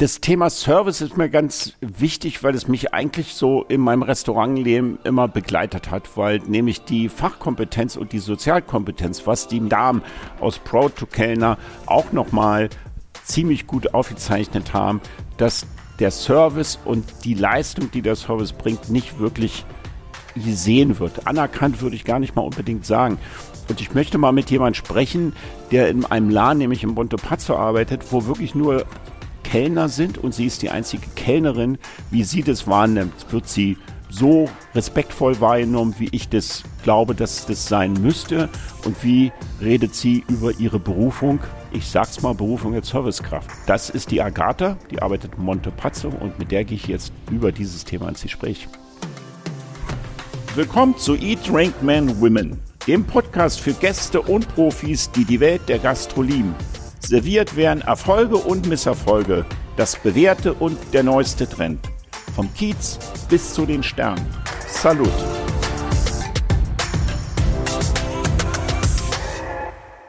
Das Thema Service ist mir ganz wichtig, weil es mich eigentlich so in meinem Restaurantleben immer begleitet hat, weil nämlich die Fachkompetenz und die Sozialkompetenz, was die Damen aus Proud to Kellner auch nochmal ziemlich gut aufgezeichnet haben, dass der Service und die Leistung, die der Service bringt, nicht wirklich gesehen wird. Anerkannt würde ich gar nicht mal unbedingt sagen. Und ich möchte mal mit jemandem sprechen, der in einem Laden, nämlich in Montepazzo arbeitet, wo wirklich nur Kellner sind und sie ist die einzige Kellnerin, wie sie das wahrnimmt, wird sie so respektvoll wahrgenommen, wie ich das glaube, dass das sein müsste und wie redet sie über ihre Berufung. Ich sag's mal, Berufung als Servicekraft. Das ist die Agatha, die arbeitet in Montepazzo und mit der gehe ich jetzt über dieses Thema ins Gespräch. Willkommen zu Eat, Drink, Men, Women, dem Podcast für Gäste und Profis, die die Welt der Gastro lieben. Serviert werden Erfolge und Misserfolge, das Bewährte und der neueste Trend. Vom Kiez bis zu den Sternen. Salut!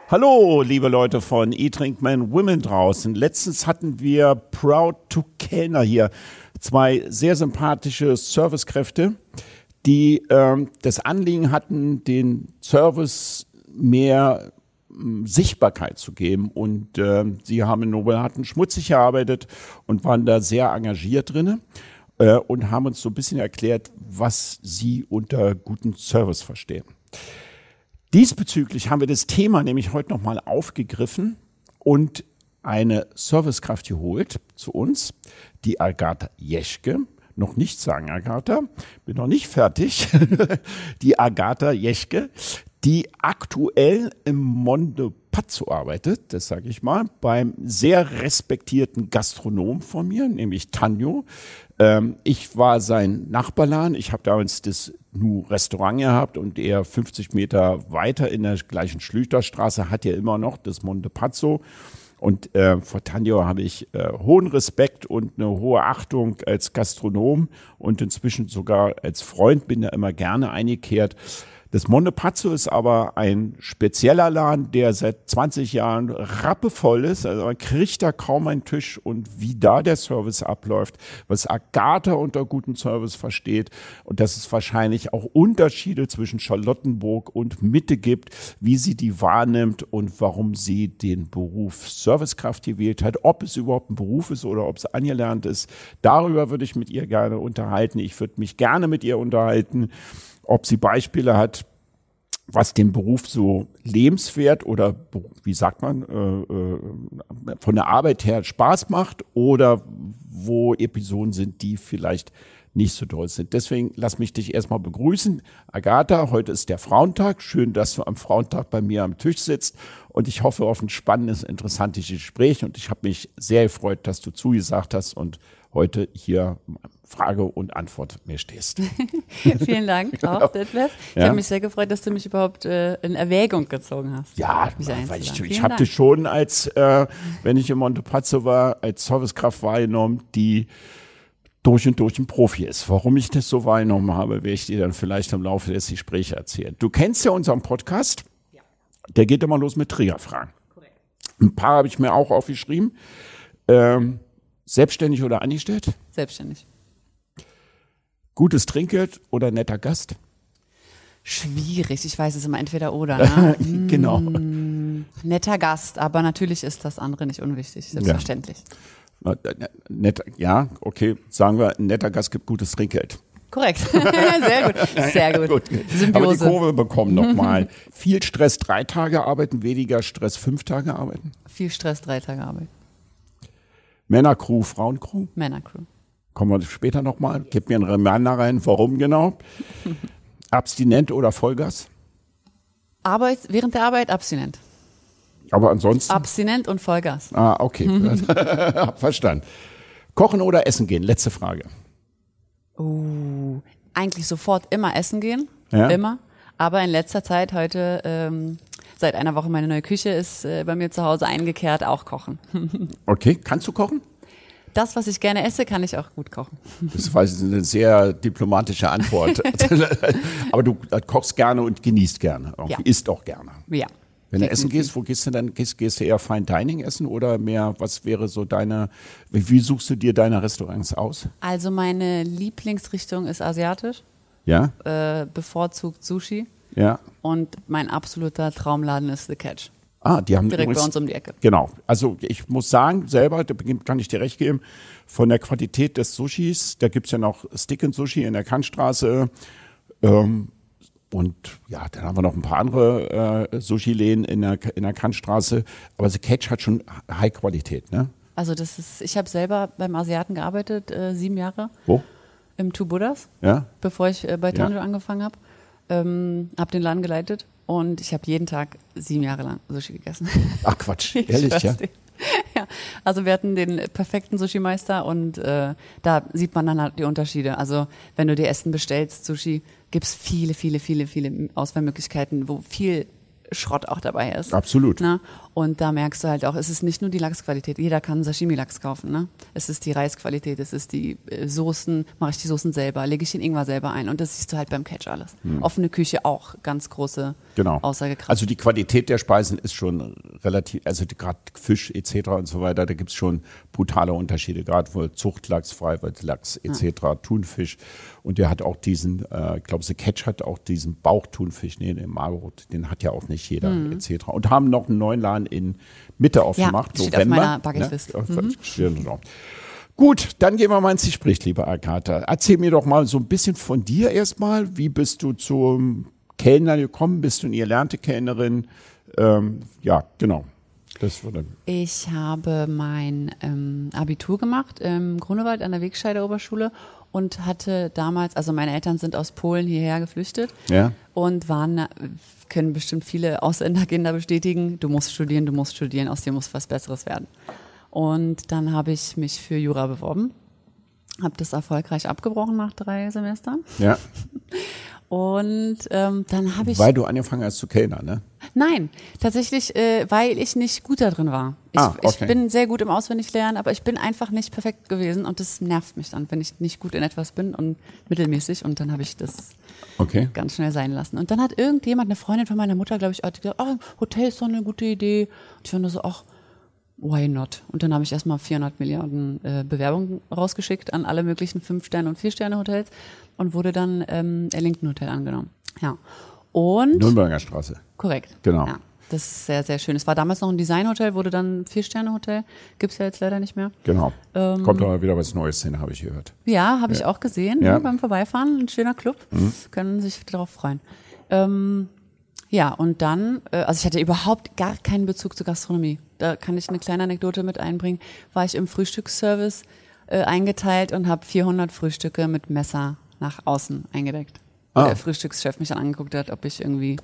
Hallo, liebe Leute von Men Women draußen. Letztens hatten wir Proud to Kellner hier. Zwei sehr sympathische Servicekräfte, die ähm, das Anliegen hatten, den Service mehr Sichtbarkeit zu geben. Und äh, sie haben in Nobelharten schmutzig gearbeitet und waren da sehr engagiert drin äh, und haben uns so ein bisschen erklärt, was sie unter guten Service verstehen. Diesbezüglich haben wir das Thema nämlich heute nochmal aufgegriffen und eine Servicekraft geholt zu uns, die Agatha Jeschke. Noch nicht sagen, Agatha, bin noch nicht fertig. die Agatha Jeschke, die aktuell im Monde Pazzo arbeitet, das sage ich mal, beim sehr respektierten Gastronom von mir, nämlich Tanjo. Ähm, ich war sein Nachbarladen. Ich habe damals das Nu Restaurant gehabt und er 50 Meter weiter in der gleichen Schlüterstraße hat ja immer noch das Monde Pazzo. Und äh, vor Tanjo habe ich äh, hohen Respekt und eine hohe Achtung als Gastronom und inzwischen sogar als Freund bin da immer gerne eingekehrt. Das Montepazzo ist aber ein spezieller Laden, der seit 20 Jahren rappevoll ist. Also man kriegt da kaum einen Tisch und wie da der Service abläuft, was Agatha unter guten Service versteht und dass es wahrscheinlich auch Unterschiede zwischen Charlottenburg und Mitte gibt, wie sie die wahrnimmt und warum sie den Beruf Servicekraft gewählt hat, ob es überhaupt ein Beruf ist oder ob es angelernt ist. Darüber würde ich mit ihr gerne unterhalten. Ich würde mich gerne mit ihr unterhalten ob sie Beispiele hat, was den Beruf so lebenswert oder wie sagt man, äh, äh, von der Arbeit her Spaß macht oder wo Episoden sind, die vielleicht nicht so toll sind. Deswegen lass mich dich erstmal begrüßen. Agatha, heute ist der Frauentag. Schön, dass du am Frauentag bei mir am Tisch sitzt und ich hoffe auf ein spannendes, interessantes Gespräch und ich habe mich sehr gefreut, dass du zugesagt hast und heute hier Frage und Antwort mir stehst. Vielen Dank auch, Detlef. Ich ja. habe mich sehr gefreut, dass du mich überhaupt äh, in Erwägung gezogen hast. Ja, weil ich, ich habe dich schon als, äh, wenn ich in Montepazzo war, als Servicekraft wahrgenommen, die durch und durch ein Profi ist. Warum ich das so wahrgenommen habe, werde ich dir dann vielleicht im Laufe des Gesprächs erzählen. Du kennst ja unseren Podcast. Ja. Der geht immer los mit Trägerfragen. Korrekt. Ein paar habe ich mir auch aufgeschrieben. Ähm, selbstständig oder angestellt? Selbstständig. Gutes Trinkgeld oder netter Gast? Schwierig, ich weiß es immer entweder oder. Ne? genau. Mm, netter Gast, aber natürlich ist das andere nicht unwichtig, selbstverständlich. Ja. Net, ja, okay, sagen wir, netter Gast gibt gutes Trinkgeld. Korrekt. Sehr gut. Sehr gut. gut. Symbiose. Aber die Kurve bekommen nochmal. Viel Stress drei Tage arbeiten, weniger Stress fünf Tage arbeiten? Viel Stress drei Tage arbeiten. Männercrew, Frauencrew? Männercrew. Kommen wir später nochmal. Gib mir einen Reminder rein, warum genau. Abstinent oder Vollgas? Arbeit, während der Arbeit abstinent. Aber ansonsten? Abstinent und Vollgas. Ah, okay. Hab verstanden. Kochen oder essen gehen? Letzte Frage. Uh, eigentlich sofort immer essen gehen. Ja? Immer. Aber in letzter Zeit heute, ähm, seit einer Woche meine neue Küche ist äh, bei mir zu Hause eingekehrt, auch kochen. okay. Kannst du kochen? Das, was ich gerne esse, kann ich auch gut kochen. Das war eine sehr diplomatische Antwort. Aber du kochst gerne und genießt gerne. Ja. Isst auch gerne. Ja. Wenn du essen gehst, wo gehst du dann? Gehst, gehst du eher Fine Dining essen oder mehr, was wäre so deine, wie, wie suchst du dir deine Restaurants aus? Also meine Lieblingsrichtung ist asiatisch. Ja. Äh, bevorzugt Sushi. Ja. Und mein absoluter Traumladen ist The Catch. Ah, die haben Direkt übrigens- bei uns um die Ecke. Genau. Also ich muss sagen, selber, da kann ich dir recht geben, von der Qualität des Sushis, da gibt's ja noch Stick and Sushi in der Kantstraße. Ähm, und ja, dann haben wir noch ein paar andere äh, Sushi-Läden in der, in der Kantstraße. Aber The Catch hat schon High-Qualität, ne? Also das ist, ich habe selber beim Asiaten gearbeitet, äh, sieben Jahre Wo? im Two Buddhas, Ja? bevor ich äh, bei Ja. Tanjo angefangen habe. Ähm, habe den Laden geleitet und ich habe jeden Tag sieben Jahre lang Sushi gegessen. Ach Quatsch, Ich ehrlich, ja? dir. ja, also wir hatten den perfekten Sushi-Meister und äh, da sieht man dann halt die Unterschiede. Also wenn du dir Essen bestellst, Sushi, gibt's viele, viele, viele, viele Auswahlmöglichkeiten, wo viel Schrott auch dabei ist. Absolut. Ne? Und da merkst du halt auch, es ist nicht nur die Lachsqualität. Jeder kann Sashimi-Lachs kaufen. Ne? Es ist die Reisqualität, es ist die äh, Soßen, mache ich die Soßen selber, lege ich den Ingwer selber ein. Und das siehst du halt beim Catch alles. Offene Küche auch ganz große Genau. Aussagekraft. Also die Qualität der Speisen ist schon relativ, also gerade Fisch etc. und so weiter, da gibt's schon brutale Unterschiede, gerade wo Zuchtlachs, Freiwildlachs etc., Thunfisch. Und der hat auch diesen, äh, ich glaube, The Catch hat auch diesen Bauchthunfisch, nee, den Margot, den hat ja auch nicht jeder etc. Und haben noch einen neuen Laden in Mitte aufgemacht, steht auf November. meiner Bucketlist. Ne? Ja, steht genau. Gut, dann gehen wir mal ins Gespräch, liebe Agatha. Erzähl mir doch mal so ein bisschen von dir erstmal. Wie bist du zum Kellner gekommen? Bist du eine gelernte Kellnerin? Ähm, ja, genau. Ich habe mein ähm, Abitur gemacht im Grunewald an der Wegscheider Oberschule und hatte damals, also meine Eltern sind aus Polen hierher geflüchtet Ja. und waren, können bestimmt viele Ausländerkinder bestätigen, du musst studieren, du musst studieren, aus dir muss was Besseres werden. Und dann habe ich mich für Jura beworben, habe das erfolgreich abgebrochen nach drei Semestern Ja. und ähm, dann habe ich Weil du angefangen hast zu Kellner, ne? Nein, tatsächlich, äh, weil ich nicht gut da drin war. Ich, Ah, okay. ich bin sehr gut im Auswendiglernen, aber ich bin einfach nicht perfekt gewesen und das nervt mich dann, wenn ich nicht gut in etwas bin und mittelmäßig und dann habe ich das Okay. ganz schnell sein lassen. Und dann hat irgendjemand, eine Freundin von meiner Mutter, glaube ich, hat gesagt, ah, Hotel ist doch eine gute Idee. Und ich war nur so, ach, why not? Und dann habe ich erstmal 400 Milliarden äh, Bewerbungen rausgeschickt an alle möglichen Fünf-Sterne- und Vier-Sterne-Hotels und wurde dann ähm, Ellington Hotel angenommen. Ja. Und Nürnberger Straße. Korrekt. Genau. Ja, das ist sehr, sehr schön. Es war damals noch ein Designhotel, wurde dann ein Vier-Sterne-Hotel. Gibt's ja jetzt leider nicht mehr. Genau. Ähm, Kommt aber wieder was Neues hin, habe ich gehört. Ja, habe ich auch gesehen Ja. Mhm. beim Vorbeifahren. Ein schöner Club. Können sich darauf freuen. Ähm, ja, und dann, äh, also ich hatte überhaupt gar keinen Bezug zur Gastronomie. Da kann ich eine kleine Anekdote mit einbringen. War ich im Frühstücksservice äh, eingeteilt und habe 400 Frühstücke mit Messer nach außen eingedeckt. Ah. Der Frühstückschef mich dann angeguckt hat, ob ich irgendwie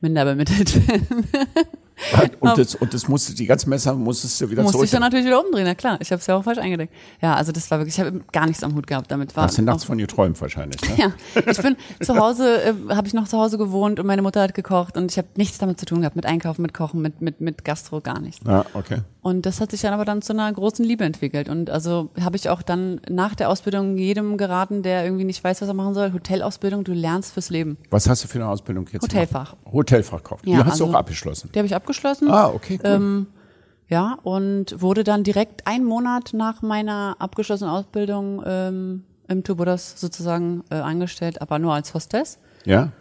minder bemittelt bin. Und das, und das musste, die ganzen Messer musstest du wieder Musste zurück. ich dann natürlich wieder umdrehen, na klar. Ich habe es ja auch falsch eingedeckt. Ja, also das war wirklich, ich habe gar nichts am Hut gehabt damit. War Hast du nachts von geträumt wahrscheinlich, ne? ja, ich bin zu Hause, äh, habe ich noch zu Hause gewohnt und meine Mutter hat gekocht und ich habe nichts damit zu tun gehabt, mit Einkaufen, mit Kochen, mit, mit, mit Gastro, gar nichts. Ja, okay. Und das hat sich dann aber dann zu einer großen Liebe entwickelt. Und also habe ich auch dann nach der Ausbildung jedem geraten, der irgendwie nicht weiß, was er machen soll, Hotelausbildung, du lernst fürs Leben. Was hast du für eine Ausbildung jetzt Hotelfach. gemacht? Hotelfachkauf. Die Ja, hast du also- auch abgeschlossen. Die habe ich abgeschlossen. Ah, okay, cool. Ähm, ja, und wurde dann direkt einen Monat nach meiner abgeschlossenen Ausbildung ähm, im Tubudas sozusagen äh, angestellt, aber nur als Hostess, ja?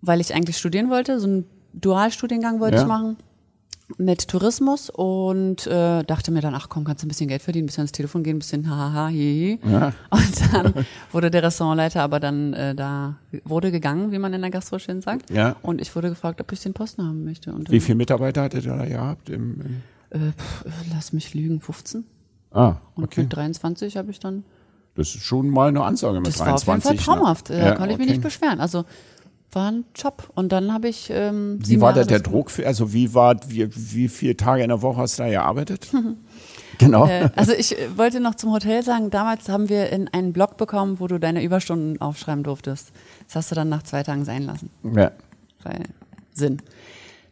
weil ich eigentlich studieren wollte. So einen Dualstudiengang wollte Ja. ich machen mit Tourismus und äh, dachte mir dann, ach komm, kannst du ein bisschen Geld verdienen, ein bisschen ans Telefon gehen, ein bisschen hahaha, hihi. Ja. Und dann wurde der Restaurantleiter aber dann äh, da, wurde gegangen, wie man in der Gastro schön sagt. Ja. Und ich wurde gefragt, ob ich den Posten haben möchte. Und Wie viele Mitarbeiter hattet ihr da gehabt? Im, im äh, pf, lass mich lügen, 15. ah, Und okay. mit 23 habe ich dann. Das ist schon mal eine Ansage mit Das war 23. auf jeden Fall ne? traumhaft. Da Ja, konnte ich mich okay. nicht beschweren. Also war ein Job. Und dann habe ich. Ähm, Wie war da der Druck? Für, also wie war, wie, wie viele Tage in der Woche hast du da gearbeitet? genau. Äh, also ich äh, wollte noch zum Hotel sagen, damals haben wir in einen Blog bekommen, wo du deine Überstunden aufschreiben durftest. Das hast du dann nach zwei Tagen sein lassen. ja. Weil Sinn.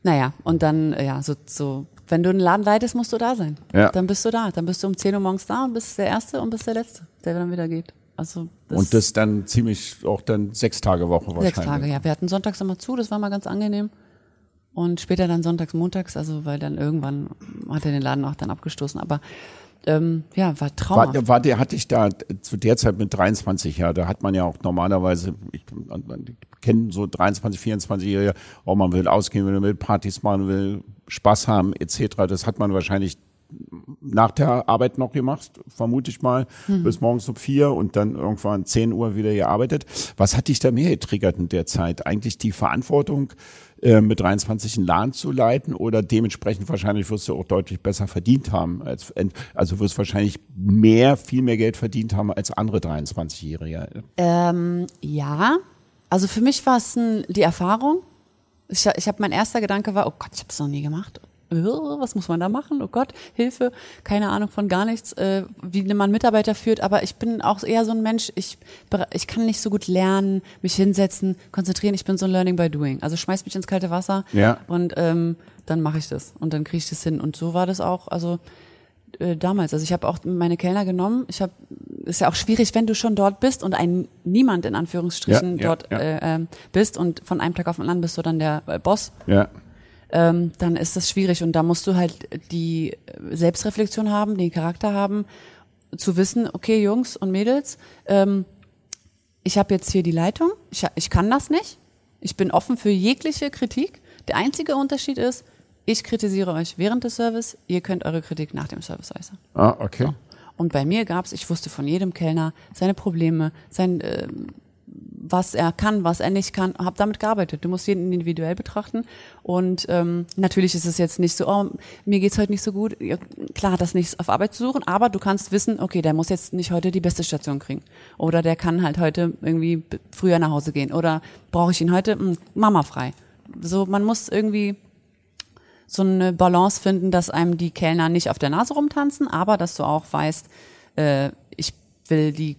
Naja, und dann, äh, ja, so, so, wenn du einen Laden leitest, musst du da sein. Ja. Dann bist du da. Dann bist du um 10 Uhr morgens da und bist der Erste und bist der Letzte, der dann wieder geht. Also das Und das dann ziemlich auch dann sechs Tage Woche wahrscheinlich. sechs Tage, ja. Wir hatten sonntags immer zu, das war mal ganz angenehm. und später dann sonntags, montags, also weil dann irgendwann hat er den Laden auch dann abgestoßen. Aber ähm, ja, war traumhaft. War, war der, hatte ich da zu der Zeit mit 23 Jahren, da hat man ja auch normalerweise, ich, man kennt so 23, 24-Jährige, oh, man will ausgehen, man will Partys machen, will Spaß haben, etc. Das hat man wahrscheinlich nach der Arbeit noch gemacht, vermute ich mal, mhm. bis morgens um vier und dann irgendwann 10 Uhr wieder gearbeitet. Was hat dich da mehr getriggert in der Zeit? Eigentlich die Verantwortung, äh, mit 23 einen Laden zu leiten oder dementsprechend wahrscheinlich wirst du auch deutlich besser verdient haben. Als, also wirst wahrscheinlich mehr, viel mehr Geld verdient haben als andere 23-Jährige. Ähm, ja, also für mich war es die Erfahrung. Ich, ich habe mein erster Gedanke war, oh Gott, ich habe es noch nie gemacht was muss man da machen? Oh Gott, Hilfe, keine Ahnung von gar nichts, äh, wie man Mitarbeiter führt. Aber ich bin auch eher so ein Mensch, ich, ich kann nicht so gut lernen, mich hinsetzen, konzentrieren. Ich bin so ein Learning by Doing. Also schmeiß mich ins kalte Wasser ja. und ähm, dann mache ich das und dann kriege ich das hin. Und so war das auch, also äh, damals. Also ich habe auch meine Kellner genommen. Ich habe, ist ja auch schwierig, wenn du schon dort bist und ein Niemand in Anführungsstrichen ja, ja, dort Äh, äh, bist und von einem Tag auf den anderen bist du dann der äh, Boss. Ja ähm, dann ist das schwierig. Und da musst du halt die Selbstreflexion haben, den Charakter haben, zu wissen, okay, Jungs und Mädels, ähm, ich habe jetzt hier die Leitung, ich, ich kann das nicht, ich bin offen für jegliche Kritik. Der einzige Unterschied ist, ich kritisiere euch während des Service, ihr könnt eure Kritik nach dem Service äußern. Ah, okay. So. Und bei mir gab's, ich wusste von jedem Kellner seine Probleme, sein äh, was er kann, was er nicht kann, habe damit gearbeitet. Du musst jeden individuell betrachten und ähm, natürlich ist es jetzt nicht so, oh, mir geht's heute nicht so gut. Ja, klar das nichts auf Arbeit zu suchen, aber du kannst wissen, okay, der muss jetzt nicht heute die beste Station kriegen oder der kann halt heute irgendwie früher nach Hause gehen oder brauche ich ihn heute mh, hm, Mama frei. So, man muss irgendwie so eine Balance finden, dass einem die Kellner nicht auf der Nase rumtanzen, aber dass du auch weißt, äh, ich will die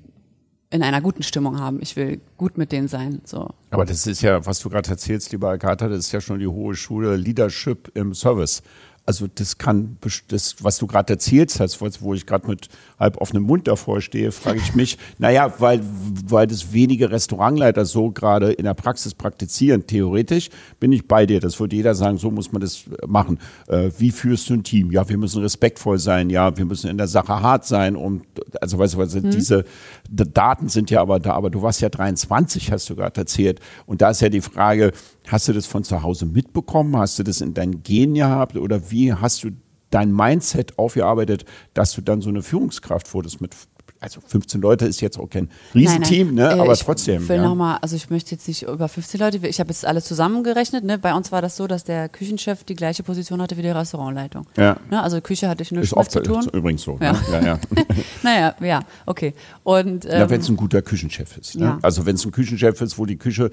in einer guten Stimmung haben. Ich will gut mit denen sein. So. Aber das ist ja, was du gerade erzählst, lieber Agatha, das ist ja schon die hohe Schule Leadership im Service. Also das kann, das, was du gerade erzählt hast, wo ich gerade mit halb offenem Mund davor stehe, frage ich mich, naja, weil, weil das wenige Restaurantleiter so gerade in der Praxis praktizieren. Theoretisch bin ich bei dir. Das würde jeder sagen, so muss man das machen. Äh, wie führst du ein Team? Ja, wir müssen respektvoll sein. Ja, wir müssen in der Sache hart sein. Und also weißt du, also mhm. diese Daten sind ja aber da. Aber du warst ja 23, hast du gerade erzählt. Und da ist ja die Frage, Hast du das von zu Hause mitbekommen? Hast du das in deinen Gen gehabt? Oder wie hast du dein Mindset aufgearbeitet, dass du dann so eine Führungskraft wurdest mit also 15 Leute ist jetzt auch kein Riesenteam, nein, nein. ne? aber ich trotzdem. will ja. noch mal, also ich möchte jetzt nicht über 15 Leute, ich habe jetzt alle zusammengerechnet. Ne? Bei uns war das so, dass der Küchenchef die gleiche Position hatte wie die Restaurantleitung. Ja. Ne? Also Küche hatte ich nichts mit zu tun. Ist übrigens so. Ja. Ne? Ja, ja. naja, ja, okay. Und, ähm, ja, wenn es ein guter Küchenchef ist. Ne? Ja. Also wenn es ein Küchenchef ist, wo die Küche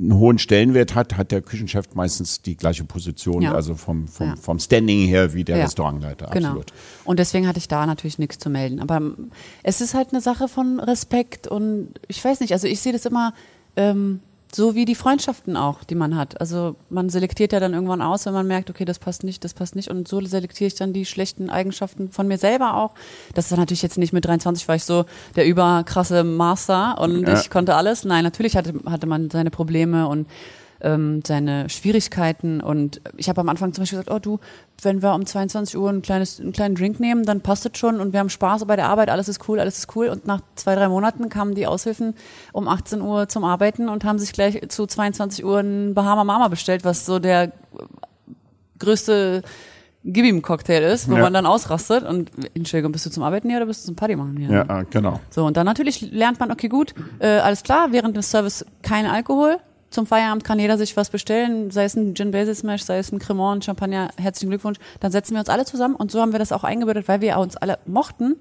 einen hohen Stellenwert hat, hat der Küchenchef meistens die gleiche Position, ja. also vom, vom, ja. vom Standing her wie der ja. Restaurantleiter. Genau. Absolut. Und deswegen hatte ich da natürlich nichts zu melden. Aber es ist halt eine Sache von Respekt und ich weiß nicht, also ich sehe das immer, ähm, so wie die Freundschaften auch, die man hat. Also man selektiert ja dann irgendwann aus, wenn man merkt, okay, das passt nicht, das passt nicht. Und so selektiere ich dann die schlechten Eigenschaften von mir selber auch. Das ist natürlich jetzt nicht mit 23, war ich so der überkrasse Master und ja. ich konnte alles. Nein, natürlich hatte, hatte man seine Probleme und ähm, seine Schwierigkeiten. Und ich habe am Anfang zum Beispiel gesagt, oh du, wenn wir um 22 Uhr ein kleines, einen kleinen Drink nehmen, dann passt es schon und wir haben Spaß bei der Arbeit, alles ist cool, alles ist cool. Und nach zwei, drei Monaten kamen die Aushilfen um 18 Uhr zum Arbeiten und haben sich gleich zu 22 Uhr ein Bahama Mama bestellt, was so der größte Gib ihm Cocktail ist, wo ja. man dann ausrastet und Entschuldigung, bist du zum Arbeiten hier oder bist du zum Party machen hier? Ja, ah, genau. So, und dann natürlich lernt man, okay, gut, äh, alles klar, während des Service kein Alkohol, zum Feierabend kann jeder sich was bestellen, sei es ein Gin Basil Smash, sei es ein Cremant, Champagner, herzlichen Glückwunsch. Dann setzen wir uns alle zusammen und so haben wir das auch eingebürdet, weil wir uns alle mochten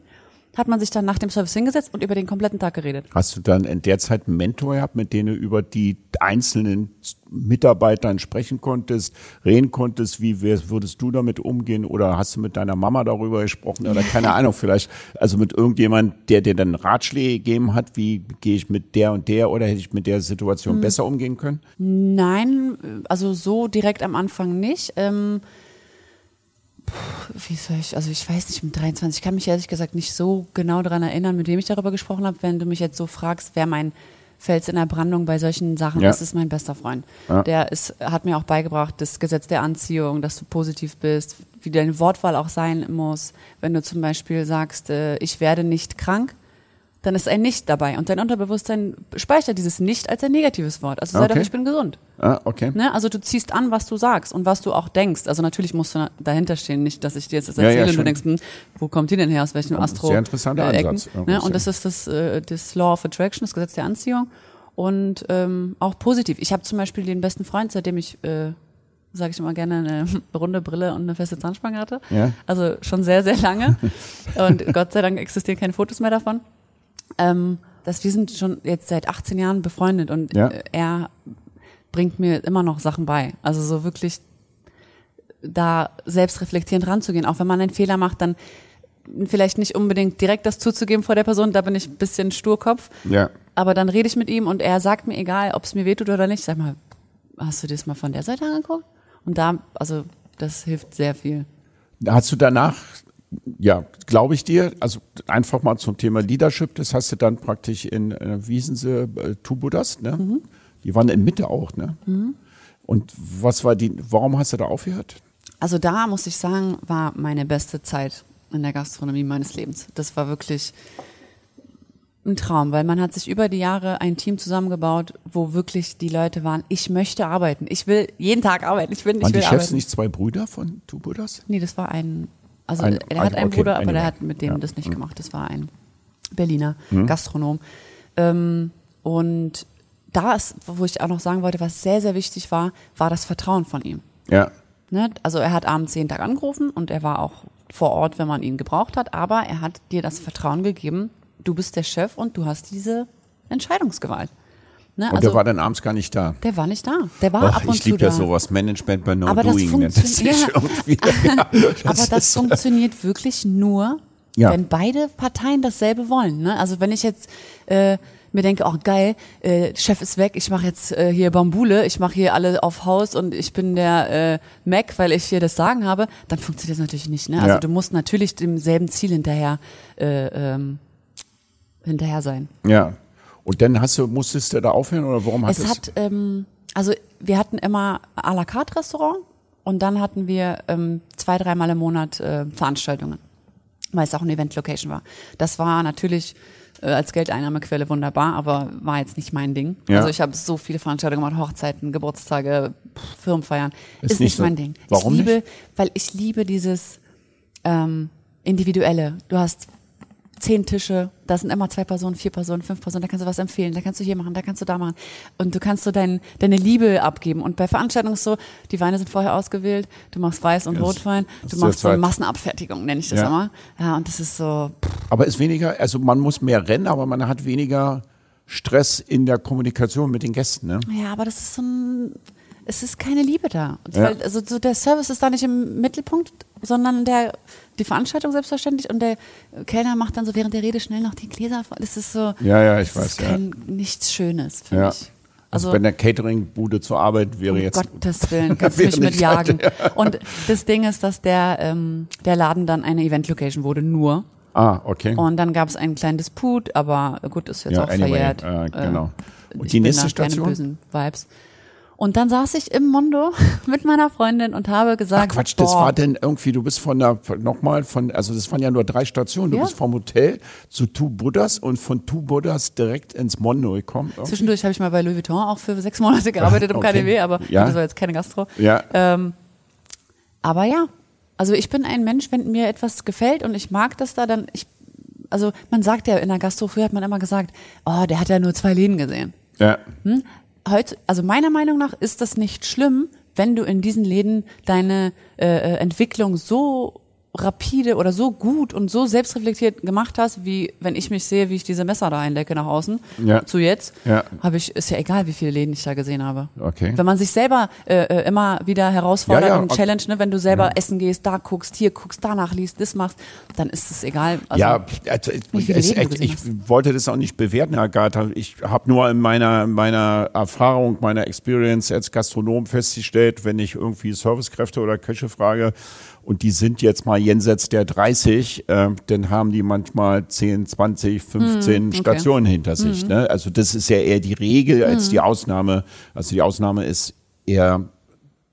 hat man sich dann nach dem Service hingesetzt und über den kompletten Tag geredet. Hast du dann in der Zeit einen Mentor gehabt, mit dem du über die einzelnen Mitarbeitern sprechen konntest, reden konntest, wie würdest du damit umgehen oder hast du mit deiner Mama darüber gesprochen oder keine Ahnung, vielleicht also mit irgendjemand, der dir dann Ratschläge gegeben hat, wie gehe ich mit der und der oder hätte ich mit der Situation hm. besser umgehen können? Nein, also so direkt am Anfang nicht. Ähm wie soll ich, also ich weiß nicht, mit 23, ich kann mich ehrlich gesagt nicht so genau daran erinnern, mit wem ich darüber gesprochen habe. Wenn du mich jetzt so fragst, wer mein Fels in der Brandung bei solchen Sachen. Ja. Das ist mein bester Freund. Ja. Der ist, hat mir auch beigebracht, das Gesetz der Anziehung, dass du positiv bist, wie deine Wortwahl auch sein muss. Wenn du zum Beispiel sagst, äh, ich werde nicht krank, dann ist ein Nicht dabei. Und dein Unterbewusstsein speichert dieses Nicht als ein negatives Wort. Also sei Okay. doch, ich bin gesund. Ah, okay. Ne? Also du ziehst an, was du sagst und was du auch denkst. Also natürlich musst du dahinter stehen, nicht, dass ich dir jetzt das Ja, ja, erzähle und du denkst, hm, wo kommt die denn her, aus welchem Ja, Astro? sehr interessanter äh, Ecken, Ansatz. Ne? Und ja. das ist das, äh, das Law of Attraction, das Gesetz der Anziehung. Und ähm, auch positiv. Ich habe zum Beispiel den besten Freund, seitdem ich, äh, sage ich immer gerne, eine runde Brille und eine feste Zahnspange hatte. Ja. Also schon sehr, sehr lange. und Gott sei Dank existieren keine Fotos mehr davon. Ähm, dass wir sind schon jetzt seit 18 Jahren befreundet und Ja. äh, er bringt mir immer noch Sachen bei. Also so wirklich da selbst reflektierend ranzugehen. Auch wenn man einen Fehler macht, dann vielleicht nicht unbedingt direkt das zuzugeben vor der Person, da bin ich ein bisschen Sturkopf. Ja. Aber dann rede ich mit ihm und er sagt mir, egal, ob es mir wehtut oder nicht, sag mal, hast du dir das mal von der Seite angeguckt? Und da, also das hilft sehr viel. Hast du danach, ja, glaube ich dir, also einfach mal zum Thema Leadership, das hast du dann praktisch in äh, Wiesense äh, Tubudas, ne? Mhm. Die waren in Mitte auch, ne? Und was war die, warum hast du da aufgehört? Also da muss ich sagen, war meine beste Zeit in der Gastronomie meines Lebens. Das war wirklich ein Traum, weil man hat sich über die Jahre ein Team zusammengebaut, wo wirklich die Leute waren, ich möchte arbeiten, ich will jeden Tag arbeiten, ich will, ich Waren will die Chefs arbeiten. nicht zwei Brüder von Tubudas? Nee, das war ein, also Ein- er hat ein- einen okay, Bruder, aber der hat mit dem Ja. das nicht Hm. gemacht. Das war ein Berliner Gastronom. Ähm, und da ist, wo ich auch noch sagen wollte, was sehr, sehr wichtig war, war das Vertrauen von ihm. Ja. Ne? Also er hat abends jeden Tag angerufen und er war auch vor Ort, wenn man ihn gebraucht hat, aber er hat dir das Vertrauen gegeben, du bist der Chef und du hast diese Entscheidungsgewalt. Ne? Und der war dann abends gar nicht da. der war nicht da. Der war Ach, ab und ich zu liebe ja sowas. Management by No Aber das Doing es sich funktioniert- irgendwie. Ja, Aber das funktioniert wirklich nur, Ja. wenn beide Parteien dasselbe wollen. Ne? Also wenn ich jetzt äh, mir denke, oh geil, äh, Chef ist weg, ich mache jetzt äh, hier Bambule, ich mache hier alle auf Haus und ich bin der äh, Mac, weil ich hier das Sagen habe, dann funktioniert das natürlich nicht. Ne? Also Ja. du musst natürlich demselben Ziel hinterher äh, ähm, hinterher sein. Ja. Und dann hast du, musstest du da aufhören oder warum hat Es es? hat, ähm, also wir hatten immer à la carte Restaurant und dann hatten wir ähm, zwei, dreimal im Monat äh, Veranstaltungen, weil es auch eine Event-Location war. Das war natürlich äh, als Geldeinnahmequelle wunderbar, aber war jetzt nicht mein Ding. Ja. Also ich habe so viele Veranstaltungen gemacht, Hochzeiten, Geburtstage, pff, Firmenfeiern. Ist Ist, nicht so. mein Ding. Warum ich liebe, nicht? weil ich liebe dieses ähm, Individuelle. Du hast zehn Tische, da sind immer zwei Personen, vier Personen, fünf Personen, da kannst du was empfehlen, da kannst du hier machen, da kannst du da machen. Und du kannst so dein, deine Liebe abgeben. Und bei Veranstaltungen ist so, die Weine sind vorher ausgewählt, du machst Weiß und Das- Rotwein, du machst so. Massenabfertigung, nenne ich das Ja. immer. Ja, und das ist so, Aber ist weniger, also man muss mehr rennen, aber man hat weniger Stress in der Kommunikation mit den Gästen, ne? ja, aber das ist so ein, es ist keine Liebe da. Ja. Weil, also so der Service ist da nicht im Mittelpunkt, sondern der, die Veranstaltung selbstverständlich und der Kellner macht dann so während der Rede schnell noch die Gläser voll. Das ist so, Ja, ja, ich das weiß, ist kein, nichts Schönes für Ja. mich. Also, bei einer Catering-Bude zur Arbeit wäre um jetzt. Gottes Willen, kannst du mich mit jagen. halt, Und das Ding ist, dass der, ähm, der Laden dann eine Event-Location wurde, nur. Ah, okay. Und dann gab es einen kleinen Disput, aber gut, ist jetzt Ja, auch anyway, verjährt. äh, genau. Und ich die nächste Station? Keine bösen Vibes. Und dann saß ich im Mondo mit meiner Freundin und habe Ach gesagt, Quatsch, das boah, war denn irgendwie, du bist von der, nochmal von, also das waren ja nur drei Stationen, du Ja. bist vom Hotel zu Two Buddhas und von Two Buddhas direkt ins Mondo gekommen. irgendwie. Zwischendurch habe ich mal bei Louis Vuitton auch für sechs Monate gearbeitet im Okay. KDW, aber Ja. das war jetzt keine Gastro. Ja. Ähm, aber ja, also ich bin ein Mensch, wenn mir etwas gefällt und ich mag das da, dann ich, also man sagt ja in der Gastro, früher hat man immer gesagt, oh, der hat ja nur zwei Läden gesehen. Ja. Hm? Heute, also meiner Meinung nach ist das nicht schlimm, wenn du in diesen Läden deine äh, äh, Entwicklung so rapide oder so gut und so selbstreflektiert gemacht hast, wie wenn ich mich sehe, wie ich diese Messer da einlecke nach außen, Ja. zu jetzt, Ja. habe ich, ist ja egal, wie viele Läden ich da gesehen habe. Okay. Wenn man sich selber äh, äh, immer wieder herausfordert Ja, ja, und challenge, ne, wenn du selber essen gehst, da guckst, hier guckst, danach liest, das machst, dann ist es egal. Also, ja, also, es, du ich, wollte das auch nicht bewerten, Herr Agatha. Ich habe nur in meiner, meiner Erfahrung, meiner Experience als Gastronom festgestellt, wenn ich irgendwie Servicekräfte oder Köche frage und die sind jetzt mal jenseits der 30, äh, dann haben die manchmal 10, 20, 15 okay. Stationen hinter sich. Mhm. Ne? Also das ist ja eher die Regel als mhm. die Ausnahme. Also die Ausnahme ist eher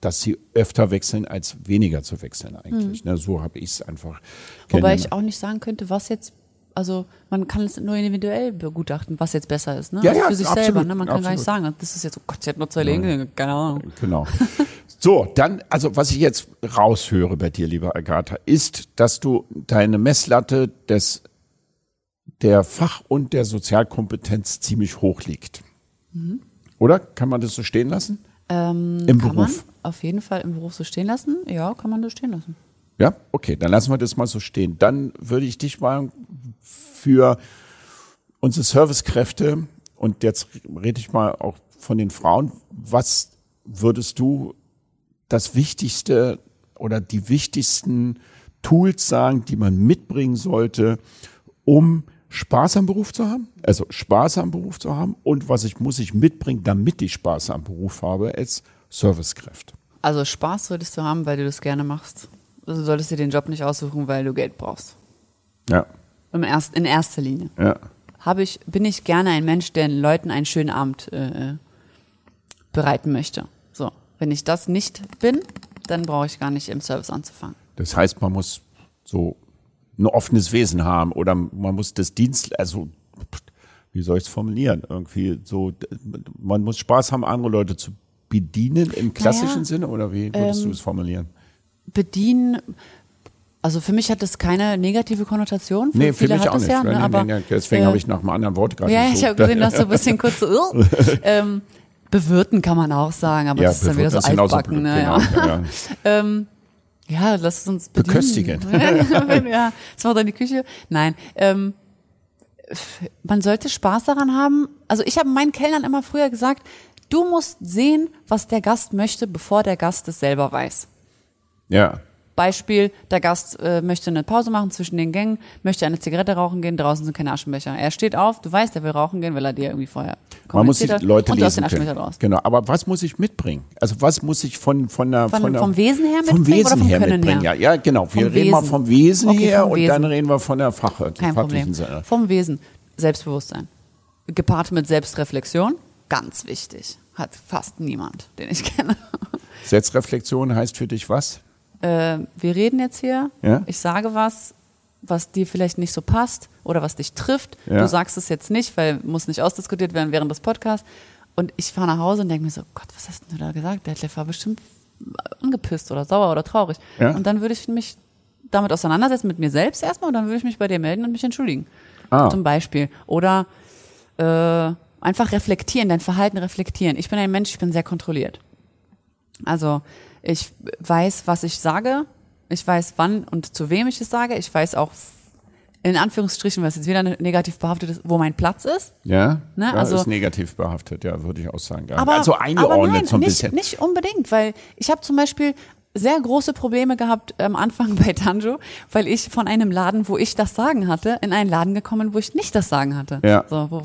dass sie öfter wechseln, als weniger zu wechseln eigentlich. Mhm. Ne, so habe ich es einfach. Wobei ich auch nicht sagen könnte, was jetzt also man kann es nur individuell begutachten, was jetzt besser ist. Ne? Ja, also ja, für sich absolut, selber. Ne? Man kann absolut. gar nicht sagen, das ist jetzt, oh Gott, sie hat nur zwei Länge, keine Ahnung. Genau. So, dann, also was ich jetzt raushöre bei dir, lieber Agatha, ist, dass du deine Messlatte des, der Fach- und der Sozialkompetenz ziemlich hoch liegt. Mhm. Oder? Kann man das so stehen lassen? Ähm, Im kann Beruf? Man auf jeden Fall im Beruf so stehen lassen. Ja, kann man so stehen lassen. Ja, okay, dann lassen wir das mal so stehen. Dann würde ich dich mal für unsere Servicekräfte und jetzt rede ich mal auch von den Frauen, was würdest du das Wichtigste oder die wichtigsten Tools sagen, die man mitbringen sollte, um Spaß am Beruf zu haben? Also Spaß am Beruf zu haben und was ich muss ich mitbringen, damit ich Spaß am Beruf habe als Servicekraft? Also Spaß solltest du haben, weil du das gerne machst du solltest dir den Job nicht aussuchen, weil du Geld brauchst. Ja. Im erst, in erster Linie. Ja. Habe ich, bin ich gerne ein Mensch, der den Leuten einen schönen Abend äh, bereiten möchte. Wenn ich das nicht bin, dann brauche ich gar nicht im Service anzufangen. Das heißt, man muss so ein offenes Wesen haben oder man muss das Dienst, also wie soll ich es formulieren? Irgendwie so, man muss Spaß haben, andere Leute zu bedienen im klassischen naja, Sinne oder wie würdest ähm, du es formulieren? bedienen, also für mich hat das keine negative Konnotation. Für nee, für mich auch nicht. Ja, ne? Aber, deswegen äh, habe ich nach einem anderen Wort gerade Ja, gesucht. ich habe gesehen, dass du ein bisschen kurz so, ähm, bewirten kann man auch sagen, aber ja, das ist dann wieder so altbacken. Ne, genau, ja. Ja. ähm, ja, lass uns bedienen. Beköstigen. ja, das macht dann die Küche. Nein, ähm, man sollte Spaß daran haben. Also ich habe meinen Kellnern immer früher gesagt, du musst sehen, was der Gast möchte, bevor der Gast es selber weiß. Ja. Beispiel, der Gast äh, möchte eine Pause machen zwischen den Gängen, möchte eine Zigarette rauchen gehen, draußen sind keine Aschenbecher. Er steht auf, du weißt, er will rauchen gehen, weil er dir irgendwie vorher Man muss die Leute und lesen können. Raus. Genau, aber was muss ich mitbringen? Also was muss ich von von der von, von der, vom Wesen her mitbringen vom Wesen oder vom her Können mitbringen? her? Ja, ja, genau. Wir vom reden mal Wesen. vom Wesen okay, her vom und Wesen. dann reden wir von der Fach, Kein Problem. Sinne. Vom Wesen, Selbstbewusstsein, gepaart mit Selbstreflexion, ganz wichtig. Hat fast niemand, den ich kenne. Selbstreflexion heißt für dich was? Äh, wir reden jetzt hier, ja? ich sage was, was dir vielleicht nicht so passt oder was dich trifft. Ja. Du sagst es jetzt nicht, weil muss nicht ausdiskutiert werden während des Podcasts. Und ich fahre nach Hause und denke mir so, Gott, was hast du da gesagt? Der Detlef war bestimmt angepisst oder sauer oder traurig. Ja? Und dann würde ich mich damit auseinandersetzen, mit mir selbst erstmal, und dann würde ich mich bei dir melden und mich entschuldigen. Ah. Zum Beispiel. Oder äh, einfach reflektieren, dein Verhalten reflektieren. Ich bin ein Mensch, ich bin sehr kontrolliert. Also ich weiß, was ich sage. Ich weiß, wann und zu wem ich es sage. Ich weiß auch, in Anführungsstrichen, was jetzt wieder negativ behaftet ist, wo mein Platz ist. Ja, ne? also, ist negativ behaftet, ja, würde ich auch sagen. Aber, also eingeordnet aber nein, so ein nicht, bisschen. Nicht unbedingt, weil ich habe zum Beispiel sehr große Probleme gehabt am Anfang bei Tanjo, weil ich von einem Laden, wo ich das Sagen hatte, in einen Laden gekommen, wo ich nicht das Sagen hatte. Ja. So, wo,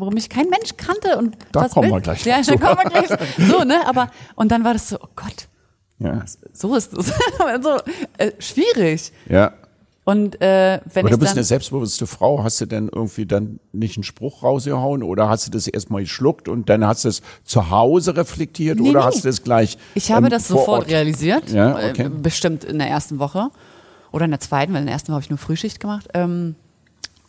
wo, mich kein Mensch kannte und da was kommen will. wir gleich. Ja, da kommen wir gleich. So, ne? Aber und dann war das so, oh Gott, ja. So ist es. also, äh, schwierig. Ja. Und äh, wenn aber du bist eine selbstbewusste Frau, hast du denn irgendwie dann nicht einen Spruch rausgehauen oder hast du das erstmal geschluckt und dann hast du es zu Hause reflektiert Nee, oder nee. hast du es gleich? ich habe ähm, das sofort Ort? realisiert, Ja, äh, okay. bestimmt in der ersten Woche oder in der zweiten, weil in der ersten Woche habe ich nur Frühschicht gemacht. Ähm,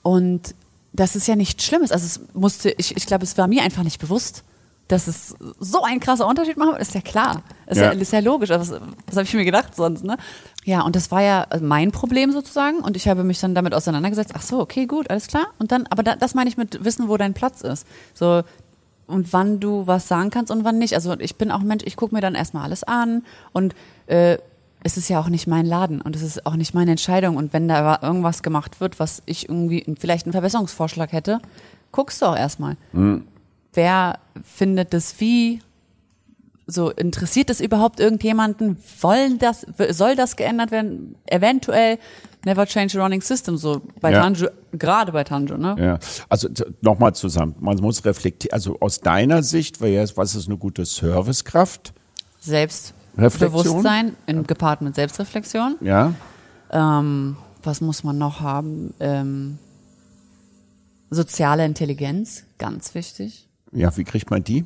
und das ist ja nichts Schlimmes. Also es musste, ich, ich glaube, es war mir einfach nicht bewusst, dass es so ein krasser Unterschied macht. Ist ja klar. Ist ja, Ja. ist ja logisch. Was, was habe ich mir gedacht sonst, ne? Ja, und das war ja mein Problem sozusagen. Und ich habe mich dann damit auseinandergesetzt. Ach so, okay, gut, alles klar. Und dann, aber da, das meine ich mit wissen, wo dein Platz ist. So, und wann du was sagen kannst und wann nicht. Also ich bin auch ein Mensch, ich gucke mir dann erstmal alles an und äh, es ist ja auch nicht mein Laden und es ist auch nicht meine Entscheidung. Und wenn da irgendwas gemacht wird, was ich irgendwie vielleicht einen Verbesserungsvorschlag hätte, guckst du auch erstmal. Wer findet das wie? So, interessiert es überhaupt irgendjemanden? Wollen das, soll das geändert werden? Eventuell never change a running system, so bei Ja. Tanjo, gerade bei Tanjo, ne? Ja, also nochmal zusammen. Man muss reflektieren, also aus deiner Sicht, was ist eine gute Servicekraft? Selbst Reflexion? Bewusstsein in, gepaart mit Selbstreflexion. Ja. Ähm, was muss man noch haben? Ähm, soziale Intelligenz, ganz wichtig. Ja, wie kriegt man die?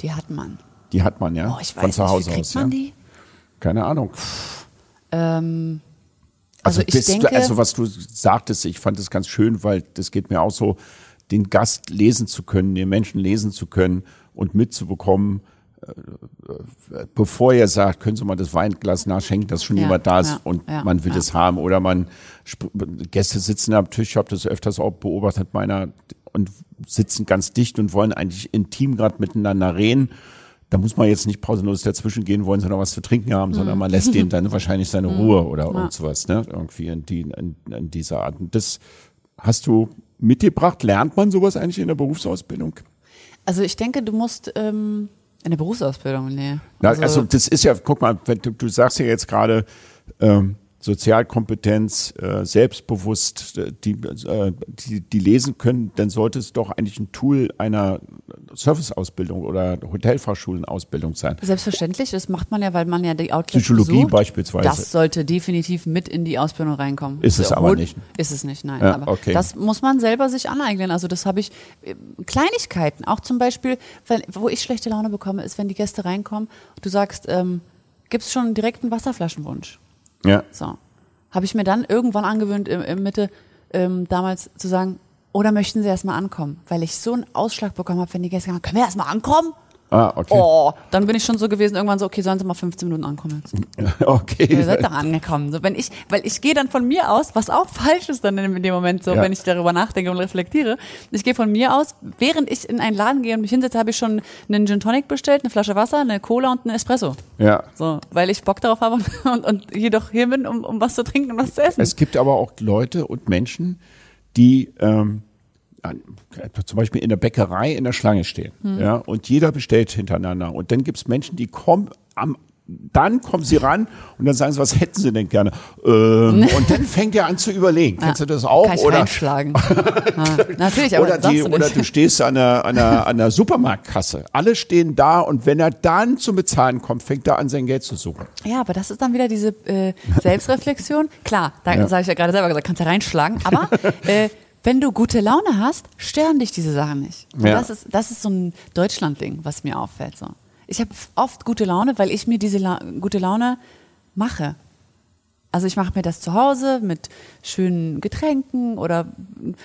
Die hat man. Die hat man, ja. Oh, ich weiß Von zu nicht, Hause wie kriegt aus. man ja. die? Keine Ahnung. Ähm, Also, also ich denke, du, also was du sagtest, ich fand es ganz schön, weil das geht mir auch so, den Gast lesen zu können, den Menschen lesen zu können und mitzubekommen, äh, äh, bevor er sagt, können Sie mal das Weinglas nachschenken, dass schon Ja, jemand da ist ja, und ja, man will das haben oder man Gäste sitzen am Tisch, ich habe das öfters auch beobachtet, meiner und sitzen ganz dicht und wollen eigentlich intim gerade miteinander reden. Da muss man jetzt nicht pausenlos dazwischen gehen, wollen noch was zu trinken haben, sondern Mhm. man lässt denen dann wahrscheinlich seine Ruhe oder irgend sowas, ne? Irgendwie in, die, in, in dieser Art. Und das hast du mitgebracht. Lernt man sowas eigentlich in der Berufsausbildung? also ich denke, du musst ähm, in der Berufsausbildung, nee. Na, also, das ist ja, guck mal, wenn du, du sagst ja jetzt gerade ähm, Sozialkompetenz, äh, selbstbewusst, äh, die, äh, die, die lesen können, dann sollte es doch eigentlich ein Tool einer Serviceausbildung oder Hotelfachschulenausbildung sein. Selbstverständlich, das macht man ja, weil man ja die Outlets Psychologie besucht. beispielsweise. Das sollte definitiv mit in die Ausbildung reinkommen. Ist es Ja, aber nicht. Ist es nicht, nein. Ja, aber okay. das muss man selber sich aneignen. Also das habe ich, äh, Kleinigkeiten, auch zum Beispiel, wenn, wo ich schlechte Laune bekomme, ist, wenn die Gäste reinkommen, du sagst, ähm, gibt es schon direkt einen Wasserflaschenwunsch? Ja. So. Habe ich mir dann irgendwann angewöhnt, in, in Mitte ähm, damals zu sagen, oder möchten Sie erstmal ankommen? Weil ich so einen Ausschlag bekommen habe, wenn die Gäste sagen, können wir erstmal ankommen? Ah, okay. Oh, dann bin ich schon so gewesen, irgendwann so, okay, sollen Sie mal 15 Minuten ankommen jetzt. Okay. Ihr seid doch angekommen. So, wenn ich, weil ich gehe dann von mir aus, was auch falsch ist dann in dem Moment so, Ja. wenn ich darüber nachdenke und reflektiere. Ich gehe von mir aus, während ich in einen Laden gehe und mich hinsetze, habe ich schon einen Gin Tonic bestellt, eine Flasche Wasser, eine Cola und einen Espresso. Ja. So, weil ich Bock darauf habe und, und, jedoch hier bin, um, um was zu trinken und was zu essen. Es gibt aber auch Leute und Menschen, die ähm, zum Beispiel in der Bäckerei in der Schlange stehen. Ja, und jeder bestellt hintereinander. Und dann gibt es Menschen, die kommen am dann kommen sie ran und dann sagen sie, was hätten sie denn gerne? Ähm, und dann fängt er an zu überlegen. Kennst du das auch? Kann ich oder reinschlagen. ja, natürlich, aber oder, die, du oder du stehst an der, an, der, an der Supermarktkasse. Alle stehen da und wenn er dann zum Bezahlen kommt, fängt er an, sein Geld zu suchen. Ja, aber das ist dann wieder diese äh, Selbstreflexion. Klar, da Ja. sage ich ja gerade selber gesagt, kannst du reinschlagen, aber äh, wenn du gute Laune hast, stören dich diese Sachen nicht. Ja. das, ist, das ist so ein Deutschland-Ding, was mir auffällt. So. Ich habe oft gute Laune, weil ich mir diese La gute Laune mache. Also ich mache mir das zu Hause mit schönen Getränken oder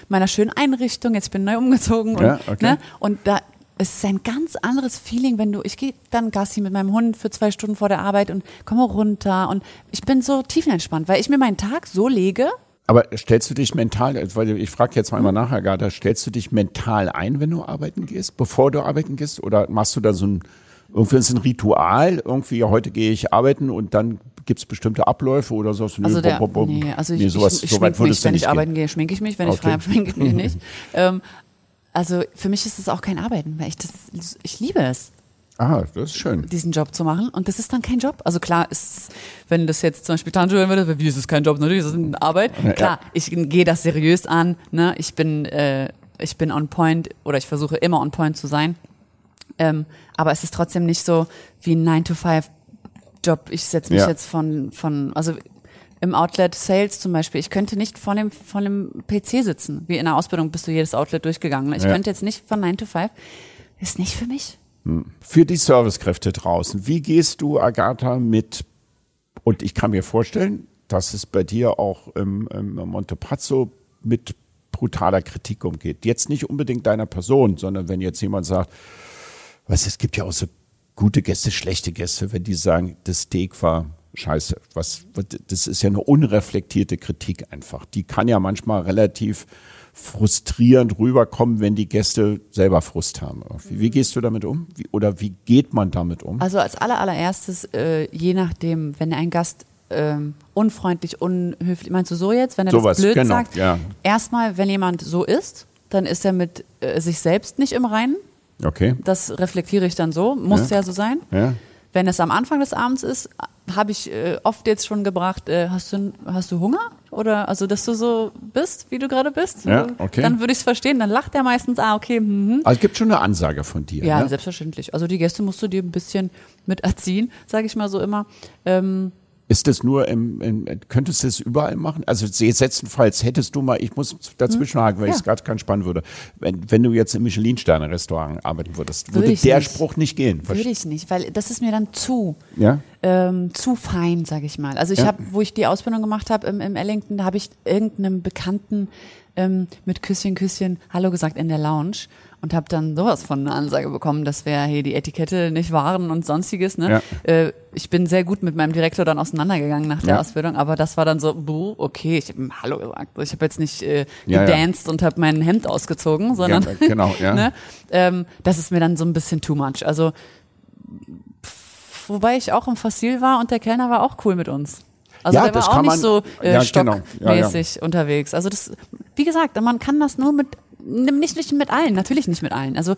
meiner schönen Einrichtung. Jetzt bin ich neu umgezogen. Und, Ja, okay. ne? und da es ist ein ganz anderes Feeling, wenn du, ich gehe dann Gassi mit meinem Hund für zwei Stunden vor der Arbeit und komme runter und ich bin so tiefenentspannt, weil ich mir meinen Tag so lege. Aber stellst du dich mental, weil ich frage jetzt mal immer nachher, Agatha, stellst du dich mental ein, wenn du arbeiten gehst, bevor du arbeiten gehst? Oder machst du da so ein, irgendwie ist ein Ritual, irgendwie, ja, heute gehe ich arbeiten und dann gibt es bestimmte Abläufe oder so? Nö, Also, der, bom, bom, nee, also ich, Nee, sowas, ich, ich so weit mich, wenn ich gehen. arbeiten gehe, schminke ich mich, wenn ich Okay. frei habe, schminke ich mich nicht. ähm, also für mich ist es auch kein Arbeiten, weil ich das, ich liebe es. Ah, das ist schön. diesen Job zu machen. Und das ist dann kein Job. Also klar, ist, wenn das jetzt zum Beispiel Tanjo hören würde, wie ist es kein Job? Natürlich ist es eine Arbeit. Ja, Klar, ich gehe das seriös an. Ne? Ich bin, äh, ich bin on point oder ich versuche immer on point zu sein. Ähm, aber es ist trotzdem nicht so wie ein 9-to-5-Job. Ich setze mich Ja. jetzt von, von, also im Outlet Sales zum Beispiel, ich könnte nicht vor dem, vor dem PC sitzen. Wie in der Ausbildung bist du jedes Outlet durchgegangen. ne? Ich Ja. könnte jetzt nicht von 9 to 5. Ist nicht für mich. Für die Servicekräfte draußen, wie gehst du, Agatha, mit, und ich kann mir vorstellen, dass es bei dir auch im, im Montepazzo mit brutaler Kritik umgeht. Jetzt nicht unbedingt deiner Person, sondern wenn jetzt jemand sagt, was es gibt ja auch so gute Gäste, schlechte Gäste, wenn die sagen, das Steak war scheiße. Was, das ist ja eine unreflektierte Kritik einfach. Die kann ja manchmal relativ frustrierend rüberkommen, wenn die Gäste selber Frust haben. Irgendwie. Wie gehst du damit um? Wie, oder wie geht man damit um? Also als aller, allererstes, äh, je nachdem, wenn ein Gast ähm, unfreundlich, unhöflich, meinst du so jetzt, wenn er Sowas, das blöd genau, sagt? ja. Erstmal, wenn jemand so ist, dann ist er mit äh, sich selbst nicht im Reinen. Okay. Das reflektiere ich dann so, muss Ja. ja, so sein. Ja. Wenn es am Anfang des Abends ist, habe ich äh, oft jetzt schon gebracht, äh, hast, du, hast du Hunger oder also dass du so bist, wie du gerade bist, Ja, okay. dann würde ich es verstehen. Dann lacht er meistens, ah, okay, mhm. Also es gibt schon eine Ansage von dir. Ja, ne? selbstverständlich. Also die Gäste musst du dir ein bisschen mit erziehen, sage ich mal so immer. Ähm, Ist das nur im, im könntest du das überall machen? Also setzenfalls hättest du mal, ich muss dazwischenhaken, weil ich es Hm. Ja. gerade ganz spannend würde. Wenn, wenn du jetzt im Michelin-Sterne-Restaurant arbeiten würdest, Würde würde der nicht. Spruch nicht gehen. würde ich nicht, weil das ist mir dann zu. Ja? ähm, zu fein, sage ich mal. Also ich Ja. habe, wo ich die Ausbildung gemacht habe im, im Ellington, da habe ich irgendeinem Bekannten ähm, mit Küsschen, Küsschen Hallo gesagt in der Lounge und habe dann sowas von einer Ansage bekommen, dass wir hier die Etikette nicht wahren und sonstiges. Ne? Äh, ich bin sehr gut mit meinem Direktor dann auseinandergegangen nach der Ja. Ausbildung, aber das war dann so, buh, okay, ich habe ihm Hallo gesagt. Ich habe jetzt nicht äh, Ja, ja. gedanced und habe mein Hemd ausgezogen, sondern Ja, genau, ja. ne? ähm, das ist mir dann so ein bisschen too much. Also Wobei ich auch im Fossil war und der Kellner war auch cool mit uns. Also Ja, der war auch nicht man- so äh, ja, genau. stockmäßig Ja, unterwegs. Also das, wie gesagt, man kann das nur mit, nicht, nicht mit allen, natürlich nicht mit allen. Also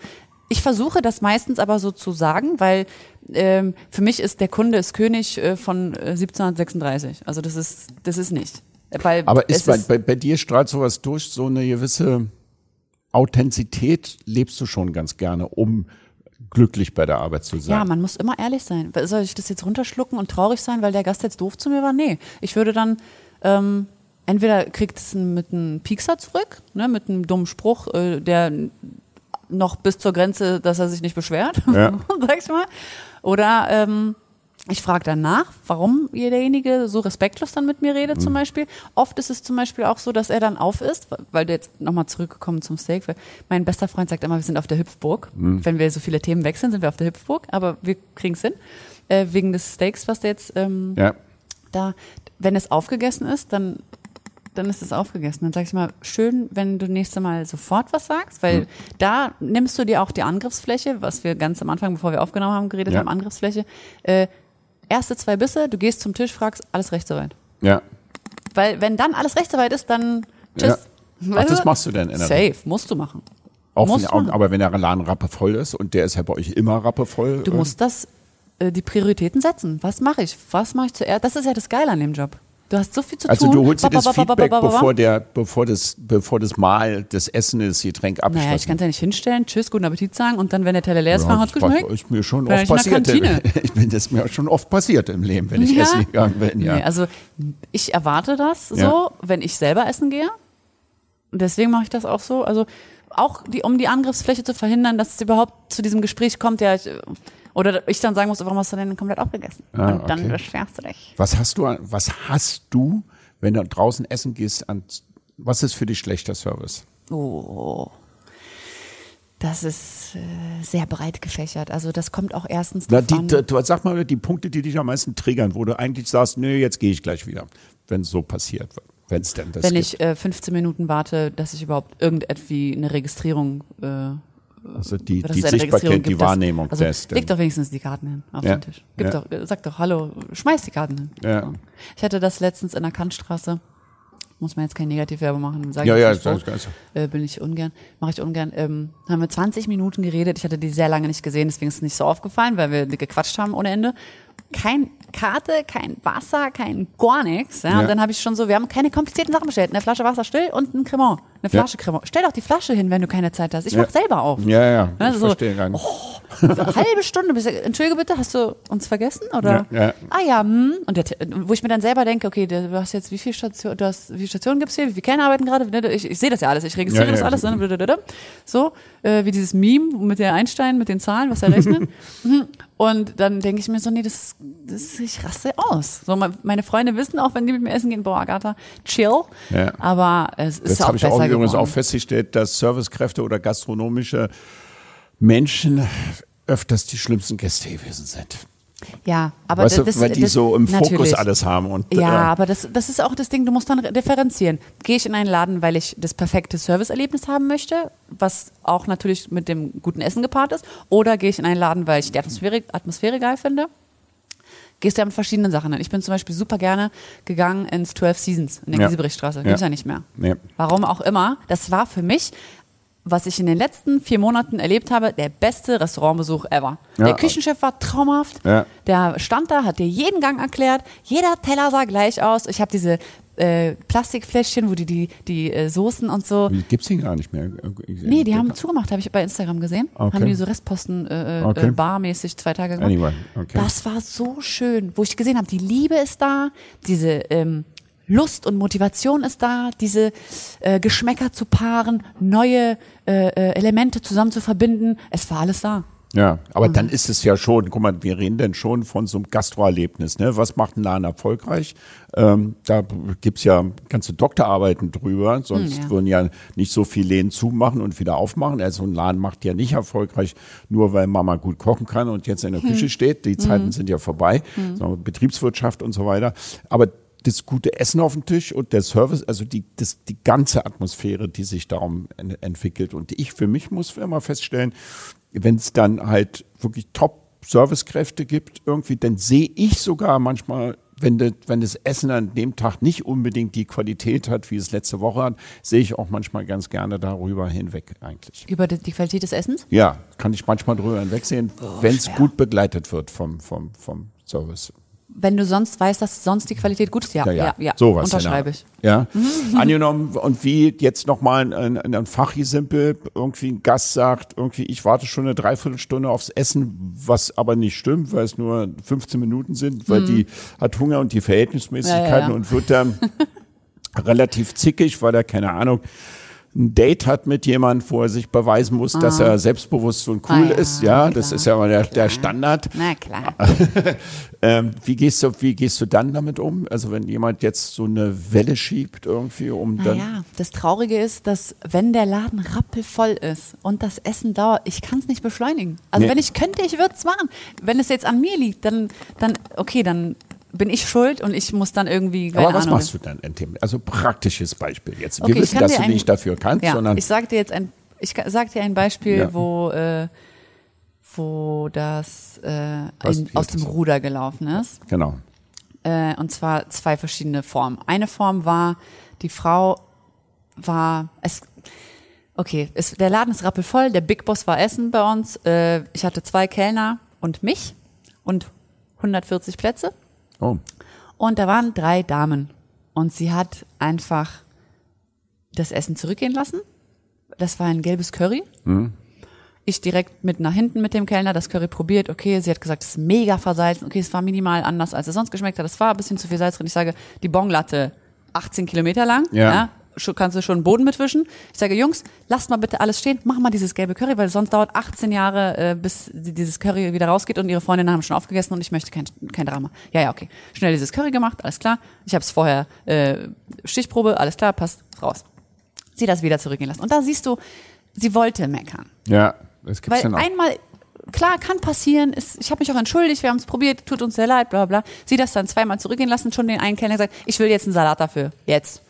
ich versuche das meistens aber so zu sagen, weil ähm, für mich ist der Kunde ist König äh, von äh, 1736. Also das ist, das ist nicht. Weil Aber ist bei, bei, bei dir strahlt sowas durch, so eine gewisse Authentizität lebst du schon ganz gerne, um glücklich bei der Arbeit zu sein. Ja, man muss immer ehrlich sein. Soll ich das jetzt runterschlucken und traurig sein, weil der Gast jetzt doof zu mir war? Nee. Ich würde dann ähm, entweder kriegt es mit einem Piekser zurück, ne, mit einem dummen Spruch, äh, der noch bis zur Grenze, dass er sich nicht beschwert, Ja. sag ich mal. Oder ähm, ich frage dann nach, warum derjenige so respektlos dann mit mir redet zum Beispiel. Oft ist es zum Beispiel auch so, dass er dann auf ist, weil du jetzt nochmal zurückgekommen zum Steak. weil Mein bester Freund sagt immer, wir sind auf der Hüpfburg. Wenn wir so viele Themen wechseln, sind wir auf der Hüpfburg, aber wir kriegen es hin. Äh, wegen des Steaks, was der jetzt ähm, ja. da, wenn es aufgegessen ist, dann, dann ist es aufgegessen. Dann sag ich mal, schön, wenn du nächstes Mal sofort was sagst, weil Hm. da nimmst du dir auch die Angriffsfläche, was wir ganz am Anfang, bevor wir aufgenommen haben, geredet Ja. haben, Angriffsfläche. Äh, erste zwei Bisse, du gehst zum Tisch, fragst, alles recht soweit. ja. Weil wenn dann alles recht soweit ist, dann tschüss. Ja. Ach, das machst du denn in der Safe, musst du machen. Auch Muss wenn, aber wenn der Laden rappevoll ist und der ist ja bei euch immer rappevoll. Du musst das, äh, die Prioritäten setzen. Was mache ich? Was mache ich zuerst? Das ist ja das Geile an dem Job. Du hast so viel zu Also tun. du holst dir das Ba, ba, ba, ba, Feedback, ba, ba, ba. bevor der, bevor das, bevor das Mahl, das Essen, das Getränk abschließt. Naja, ich kann es ja nicht hinstellen, tschüss, guten Appetit sagen und dann, wenn der Teller leer ist, fragen, hat war- geschmeckt? ist mir schon oft passiert. Ich bin das mir schon oft passiert im Leben, wenn ich essen gegangen bin. Ja. Nee, also ich erwarte das so, Ja. wenn ich selber essen gehe. Und deswegen mache ich das auch so. Also auch die, um die Angriffsfläche zu verhindern, dass es überhaupt zu diesem Gespräch kommt, ja, ich, oder ich dann sagen muss, warum hast du denn komplett aufgegessen? Ah, und dann okay. beschwerst du dich. Was hast du, was hast du, wenn du draußen essen gehst, an, was ist für dich schlechter Service? Oh. Das ist äh, sehr breit gefächert. Also das kommt auch erstens Na, drauf die, an. d- du, sag mal die Punkte, die dich am meisten triggern, wo du eigentlich sagst, nö, jetzt gehe ich gleich wieder, wenn es so passiert, wenn es denn das wenn gibt. ich äh, 15 Minuten warte, dass ich überhaupt irgendetwie eine Registrierung äh, also die, die Sichtbarkeit, die Wahrnehmung also, des. Leg doch wenigstens die Karten hin auf Ja, den Tisch. Gib ja. doch, sag doch, hallo, schmeiß die Karten hin. Ja. Ich hatte das letztens in der Kantstraße. Muss man jetzt kein Negativwerbung machen, sage Ja, ich ja, das ist äh, bin ich ungern, mache ich ungern. Ähm, haben wir 20 Minuten geredet. Ich hatte die sehr lange nicht gesehen, deswegen ist es nicht so aufgefallen, weil wir gequatscht haben ohne Ende. Kein Karte, kein Wasser, kein gar nichts. Ja? Ja. Und dann habe ich schon so, wir haben keine komplizierten Sachen bestellt. Eine Flasche Wasser still und ein Cremant. Eine Ja. Flasche Cremant. Stell doch die Flasche hin, wenn du keine Zeit hast. Ich Ja. mach selber auf. Ja, ja, Ne, ich so, verstehe gar nicht. So eine halbe Stunde. Bis, Entschuldige bitte, hast du uns vergessen? Oder? Ja, ja. Ah ja, hm. Und der, wo ich mir dann selber denke, okay, du hast jetzt wie viele Stationen, du hast, wie viele Stationen gibt's hier, wie viele Kellner arbeiten gerade? Ich, ich sehe das ja alles, ich registriere Ja, das ja. alles. Ne? So, äh, wie dieses Meme mit der Einstein, mit den Zahlen, was er rechnet. Mhm. Und dann denke ich mir so, nee, das, das ich raste aus. So, me- meine Freunde wissen auch, wenn die mit mir essen gehen, boah, Agatha, chill. Ja. Aber es ist Das auch habe ich besser auch übrigens geworden. auch festgestellt, dass Servicekräfte oder gastronomische Menschen öfters die schlimmsten Gäste gewesen sind. Ja, aber weißt das, du, weil die das, so im Fokus natürlich. alles haben. Und, Ja, äh, aber das, das ist auch das Ding, du musst dann differenzieren. Gehe ich in einen Laden, weil ich das perfekte Serviceerlebnis haben möchte, was auch natürlich mit dem guten Essen gepaart ist, oder gehe ich in einen Laden, weil ich die Atmosphäre, Atmosphäre geil finde? Gehst du ja mit verschiedenen Sachen hin. Ich bin zum Beispiel super gerne gegangen ins 12 Seasons in der Ja. Gieseberichtstraße. Ja. Gibt's ja nicht mehr. Nee. Warum auch immer. Das war für mich, was ich in den letzten vier Monaten erlebt habe, der beste Restaurantbesuch ever. Ja. Der Küchenchef war traumhaft. Ja. Der stand da, hat dir jeden Gang erklärt. Jeder Teller sah gleich aus. Ich habe diese äh, Plastikfläschchen, wo die die, die äh, Soßen und so. Wie, Gibt's die gar nicht mehr? Nee, die haben zugemacht, habe ich bei Instagram gesehen. Okay. Haben die so Restposten äh, äh, Okay. äh, barmäßig zwei Tage gemacht. Anyway, okay. Das war so schön, wo ich gesehen habe, die Liebe ist da, diese ähm, Lust und Motivation ist da, diese äh, Geschmäcker zu paaren, neue äh, äh, Elemente zusammen zu verbinden. Es war alles da. Ja, aber Mhm. dann ist es ja schon, guck mal, wir reden denn schon von so einem Gastroerlebnis. Ne? Was macht ein Laden erfolgreich? Ähm, da gibt's ja ganze Doktorarbeiten drüber, sonst Hm, ja. würden ja nicht so viele Läden zumachen und wieder aufmachen. Also ein Laden macht ja nicht erfolgreich, nur weil Mama gut kochen kann und jetzt in der Hm. Küche steht. Die Zeiten sind ja vorbei, sondern Betriebswirtschaft und so weiter. Aber das gute Essen auf dem Tisch und der Service, also die, das, die ganze Atmosphäre, die sich darum en- entwickelt. Und ich für mich muss immer feststellen, wenn es dann halt wirklich Top-Servicekräfte gibt, irgendwie, dann sehe ich sogar manchmal, wenn, das, wenn das Essen an dem Tag nicht unbedingt die Qualität hat, wie es letzte Woche hat, sehe ich auch manchmal ganz gerne darüber hinweg eigentlich. Über die, Qualität des Essens? Ja, kann ich manchmal drüber hinwegsehen, wenn es gut begleitet wird vom, vom, vom Service. Wenn du sonst weißt, dass sonst die Qualität gut ist, ja, ja, ja, sowas. unterschreibe ich. Ja. Angenommen, und wie jetzt nochmal ein, ein, ein Fachi-Simpel, irgendwie ein Gast sagt, irgendwie, ich warte schon eine Dreiviertelstunde aufs Essen, was aber nicht stimmt, weil es nur 15 Minuten sind, weil die hat Hunger und die Verhältnismäßigkeiten Ja, ja, ja. und wird dann relativ zickig, weil er, keine Ahnung, ein Date hat mit jemand, wo er sich beweisen muss, dass er selbstbewusst und cool Ah, ja, ist. Ja, das klar, ist ja mal der, der Standard. Na klar. Ähm, wie, gehst du, wie gehst du dann damit um? Also wenn jemand jetzt so eine Welle schiebt irgendwie, um dann... Naja, das Traurige ist, dass wenn der Laden rappelvoll ist und das Essen dauert, ich kann es nicht beschleunigen. Also Nee. wenn ich könnte, ich würde es machen. Wenn es jetzt an mir liegt, dann, dann, okay, dann bin ich schuld und ich muss dann irgendwie, Aber was Ahnung. machst du dann? Also praktisches Beispiel jetzt. Wir Okay, ich wissen, dass du ein- nicht dafür kannst, Ja, sondern ich sag dir jetzt ein, ich sag dir ein Beispiel, Ja. wo, äh, wo das äh, in, aus dem. Ruder gelaufen ist. genau. Äh, und zwar zwei verschiedene Formen. Eine Form war, die Frau war, es, okay, es, der Laden ist rappelvoll, der Big Boss war Essen bei uns. Äh, ich hatte zwei Kellner und mich und 140 Plätze. Oh, Und da waren drei Damen. Und sie hat einfach das Essen zurückgehen lassen. Das war ein gelbes Curry. Ich direkt mit nach hinten mit dem Kellner das Curry probiert. Okay, sie hat gesagt, es ist mega versalzen. Okay, es war minimal anders, als es sonst geschmeckt hat. Es war ein bisschen zu viel Salz drin. Ich sage, die Bonglatte 18 Kilometer lang. Ja. schon, kannst du schon Boden mitwischen. Ich sage, Jungs, lasst mal bitte alles stehen, mach mal dieses gelbe Curry, weil sonst dauert 18 Jahre, äh, bis die- dieses Curry wieder rausgeht und ihre Freundinnen haben schon aufgegessen und ich möchte kein, kein Drama. Ja, ja, okay. Schnell dieses Curry gemacht, alles klar. Ich habe es vorher äh, Stichprobe, alles klar, passt raus. Sie das wieder zurückgehen lassen. Und da siehst du, sie wollte meckern. ja, das gibt's Weil auch. einmal, klar, kann passieren, ist, ich habe mich auch entschuldigt, wir haben es probiert, tut uns sehr leid, bla bla bla. Sie das dann zweimal zurückgehen lassen, schon den einen Kellner gesagt, ich will jetzt einen Salat dafür. Jetzt.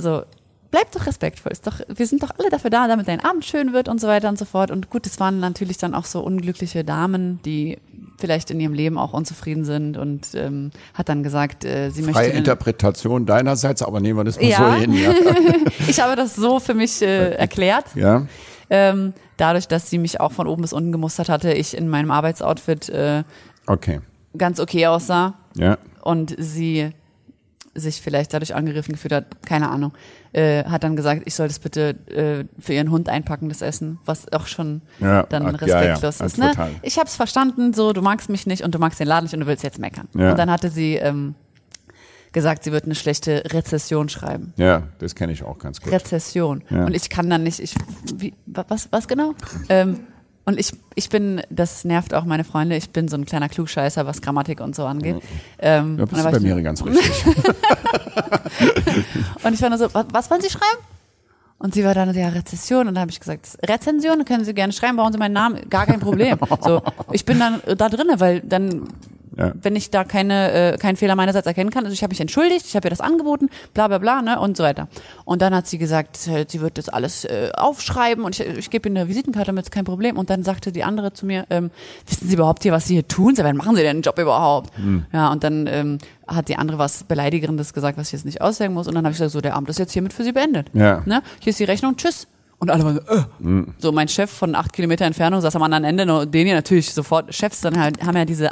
So, bleib doch respektvoll. Ist doch, wir sind doch alle dafür da, damit dein Abend schön wird und so weiter und so fort. Und gut, es waren natürlich dann auch so unglückliche Damen, die vielleicht in ihrem Leben auch unzufrieden sind und ähm, hat dann gesagt, äh, sie Freie möchte. den- Interpretation deinerseits, aber nehmen wir das mal Ja. so hin. Ja. ich habe das so für mich äh, erklärt. ja. Ähm, dadurch, dass sie mich auch von oben bis unten gemustert hatte, ich in meinem Arbeitsoutfit äh, Okay. ganz okay aussah Ja. und sie sich vielleicht dadurch angegriffen gefühlt hat, keine Ahnung, äh, hat dann gesagt, ich soll das bitte äh, für ihren Hund einpacken, das Essen, was auch schon Ja, dann ah, ja, ja, respektlos ah, ist. Ne? total. Ich habe es verstanden, so du magst mich nicht und du magst den Laden nicht und du willst jetzt meckern. Ja. Und dann hatte sie ähm, gesagt, sie wird eine schlechte Rezession schreiben. Ja, das kenne ich auch ganz gut. Rezession. Ja. Und ich kann dann nicht, ich, wie, wa- was, was genau? Ähm, und ich, ich bin, das nervt auch meine Freunde, ich bin so ein kleiner Klugscheißer, was Grammatik und so angeht. Ähm, Da und, bist du bei ich, mir ganz richtig. und ich war nur so, was, was wollen Sie schreiben? Und sie war dann, ja, Rezession. Und dann habe ich gesagt, Rezension, können Sie gerne schreiben, brauchen Sie meinen Namen, gar kein Problem. So, ich bin dann da drinne, weil dann Ja. wenn ich da keine, äh, keinen Fehler meinerseits erkennen kann. Also ich habe mich entschuldigt, ich habe ihr das angeboten, bla bla bla, ne, und so weiter. Und dann hat sie gesagt, äh, sie wird das alles äh, aufschreiben und ich, ich gebe ihr eine Visitenkarte mit, kein Problem. Und dann sagte die andere zu mir, ähm, wissen Sie überhaupt hier, was Sie hier tun? Wann machen Sie denn den Job überhaupt? Ja, und dann ähm, hat die andere was Beleidigendes gesagt, was ich jetzt nicht aussagen muss. Und dann habe ich gesagt, so, der Abend ist jetzt hiermit für Sie beendet. Ja. Ne? Hier ist die Rechnung, tschüss. Und alle waren so, äh. So, mein Chef von acht Kilometer Entfernung saß am anderen Ende, und den hier natürlich sofort, Chefs dann halt, haben ja diese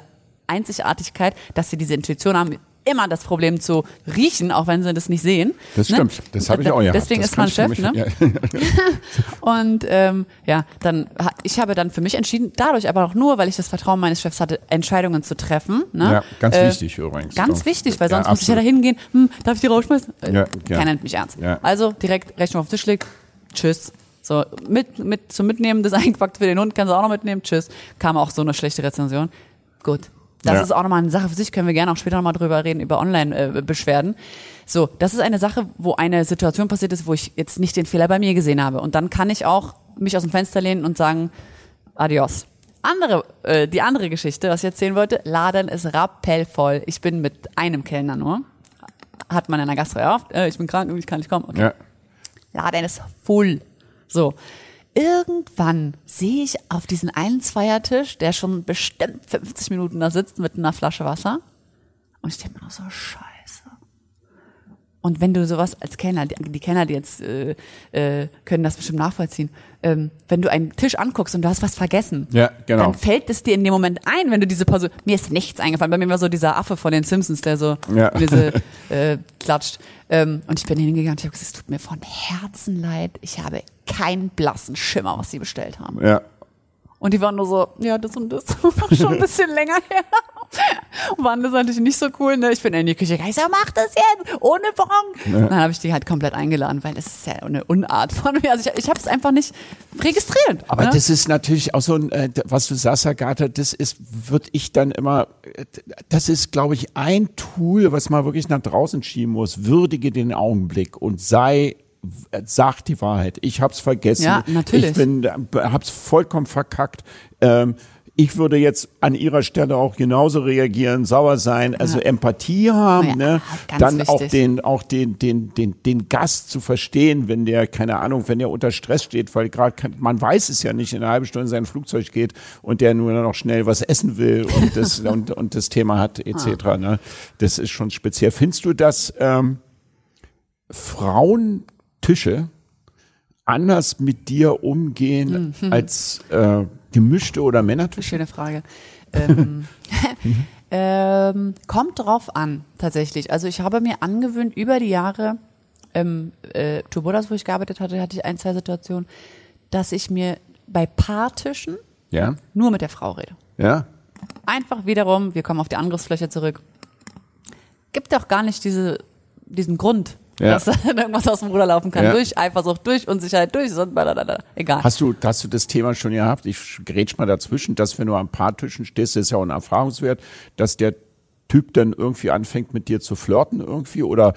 Einzigartigkeit, dass sie diese Intuition haben, immer das Problem zu riechen, auch wenn sie das nicht sehen. Das ne? stimmt, das habe ich auch ja. Deswegen ist man Chef, ne? Ja. und ähm, ja, dann ich habe dann für mich entschieden, dadurch aber auch nur, weil ich das Vertrauen meines Chefs hatte, Entscheidungen zu treffen. Ne? Ja, ganz äh, wichtig übrigens. Ganz wichtig, weil sonst ja, muss ich ja da hingehen, hm, darf ich die rausschmeißen? Äh, ja, Keiner nimmt mich ernst. Ja. Also direkt Rechnung auf den Tisch legt, tschüss. So, mit, mit, zum Mitnehmen das eingepackt für den Hund, kannst du auch noch mitnehmen, tschüss. Kam auch so eine schlechte Rezension. Gut. Das ja. ist auch nochmal eine Sache für sich, können wir gerne auch später nochmal drüber reden, über Online-Beschwerden. So, das ist eine Sache, wo eine Situation passiert ist, wo ich jetzt nicht den Fehler bei mir gesehen habe. Und dann kann ich auch mich aus dem Fenster lehnen und sagen, adios. Andere, äh, die andere Geschichte, was ich erzählen wollte, Laden ist rappellvoll. Ich bin mit einem Kellner nur. Hat man in der Gastro oft, äh, ich bin krank, ich kann nicht kommen. Okay. Ja. Laden ist full. So. Irgendwann sehe ich auf diesen einen Zweiertisch, der schon bestimmt 50 Minuten da sitzt mit einer Flasche Wasser. Und ich denke mir so, scheiße. Und wenn du sowas als Kellner, die, die Kellner, die jetzt äh, äh, können das bestimmt nachvollziehen, ähm, wenn du einen Tisch anguckst und du hast was vergessen, ja, genau. dann fällt es dir in dem Moment ein, wenn du diese Pause. Mir ist nichts eingefallen. Bei mir war so dieser Affe von den Simpsons, der so ja. diese äh, klatscht. Ähm, und ich bin hingegangen und ich habe gesagt, es tut mir von Herzen leid. Ich habe keinen blassen Schimmer, was sie bestellt haben. Ja. Und die waren nur so, ja, das und das, schon ein bisschen länger her. Waren das natürlich nicht so cool. Ne? Ich bin in die Küche gegangen, ich sag, mach das jetzt, ohne Bon. Ja. Dann habe ich die halt komplett eingeladen, weil das ist ja eine Unart von mir. Also ich, ich habe es einfach nicht registriert. Aber ne? das ist natürlich auch so ein, äh, was du sagst, Agatha, das ist, würde ich dann immer, das ist, glaube ich, ein Tool, was man wirklich nach draußen schieben muss. Würdige den Augenblick und sei sag die Wahrheit. Ich hab's vergessen. Ja, natürlich. Ich bin, hab's vollkommen verkackt. Ähm, ich würde jetzt an ihrer Stelle auch genauso reagieren, sauer sein, also ja. Empathie haben, ja, ne? dann wichtig. auch den, auch den, den, den, den Gast zu verstehen, wenn der, keine Ahnung, wenn der unter Stress steht, weil gerade man weiß es ja nicht, in einer halben Stunde sein Flugzeug geht und der nur noch schnell was essen will und das, und, und das Thema hat, etc. Ah. Ne? Das ist schon speziell. Findest du, dass ähm, Frauen Tische anders mit dir umgehen mhm. als äh, gemischte oder Männertische? Schöne Frage. Ähm, ähm, kommt drauf an, tatsächlich. Also ich habe mir angewöhnt, über die Jahre, ähm, äh, Turbodas, wo ich gearbeitet hatte, hatte ich ein, zwei Situationen, dass ich mir bei Paartischen ja. nur mit der Frau rede. Ja. Einfach wiederum, wir kommen auf die Angriffsfläche zurück. Gibt auch gar nicht diese, diesen Grund, ja. dass dann irgendwas aus dem Ruder laufen kann. Ja. Durch Eifersucht, durch Unsicherheit, durch blablabla. egal. Hast du, hast du das Thema schon gehabt? Ich grätsch mal dazwischen, dass wenn du an Paartischen stehst, das ist ja auch ein Erfahrungswert, dass der Typ dann irgendwie anfängt mit dir zu flirten irgendwie oder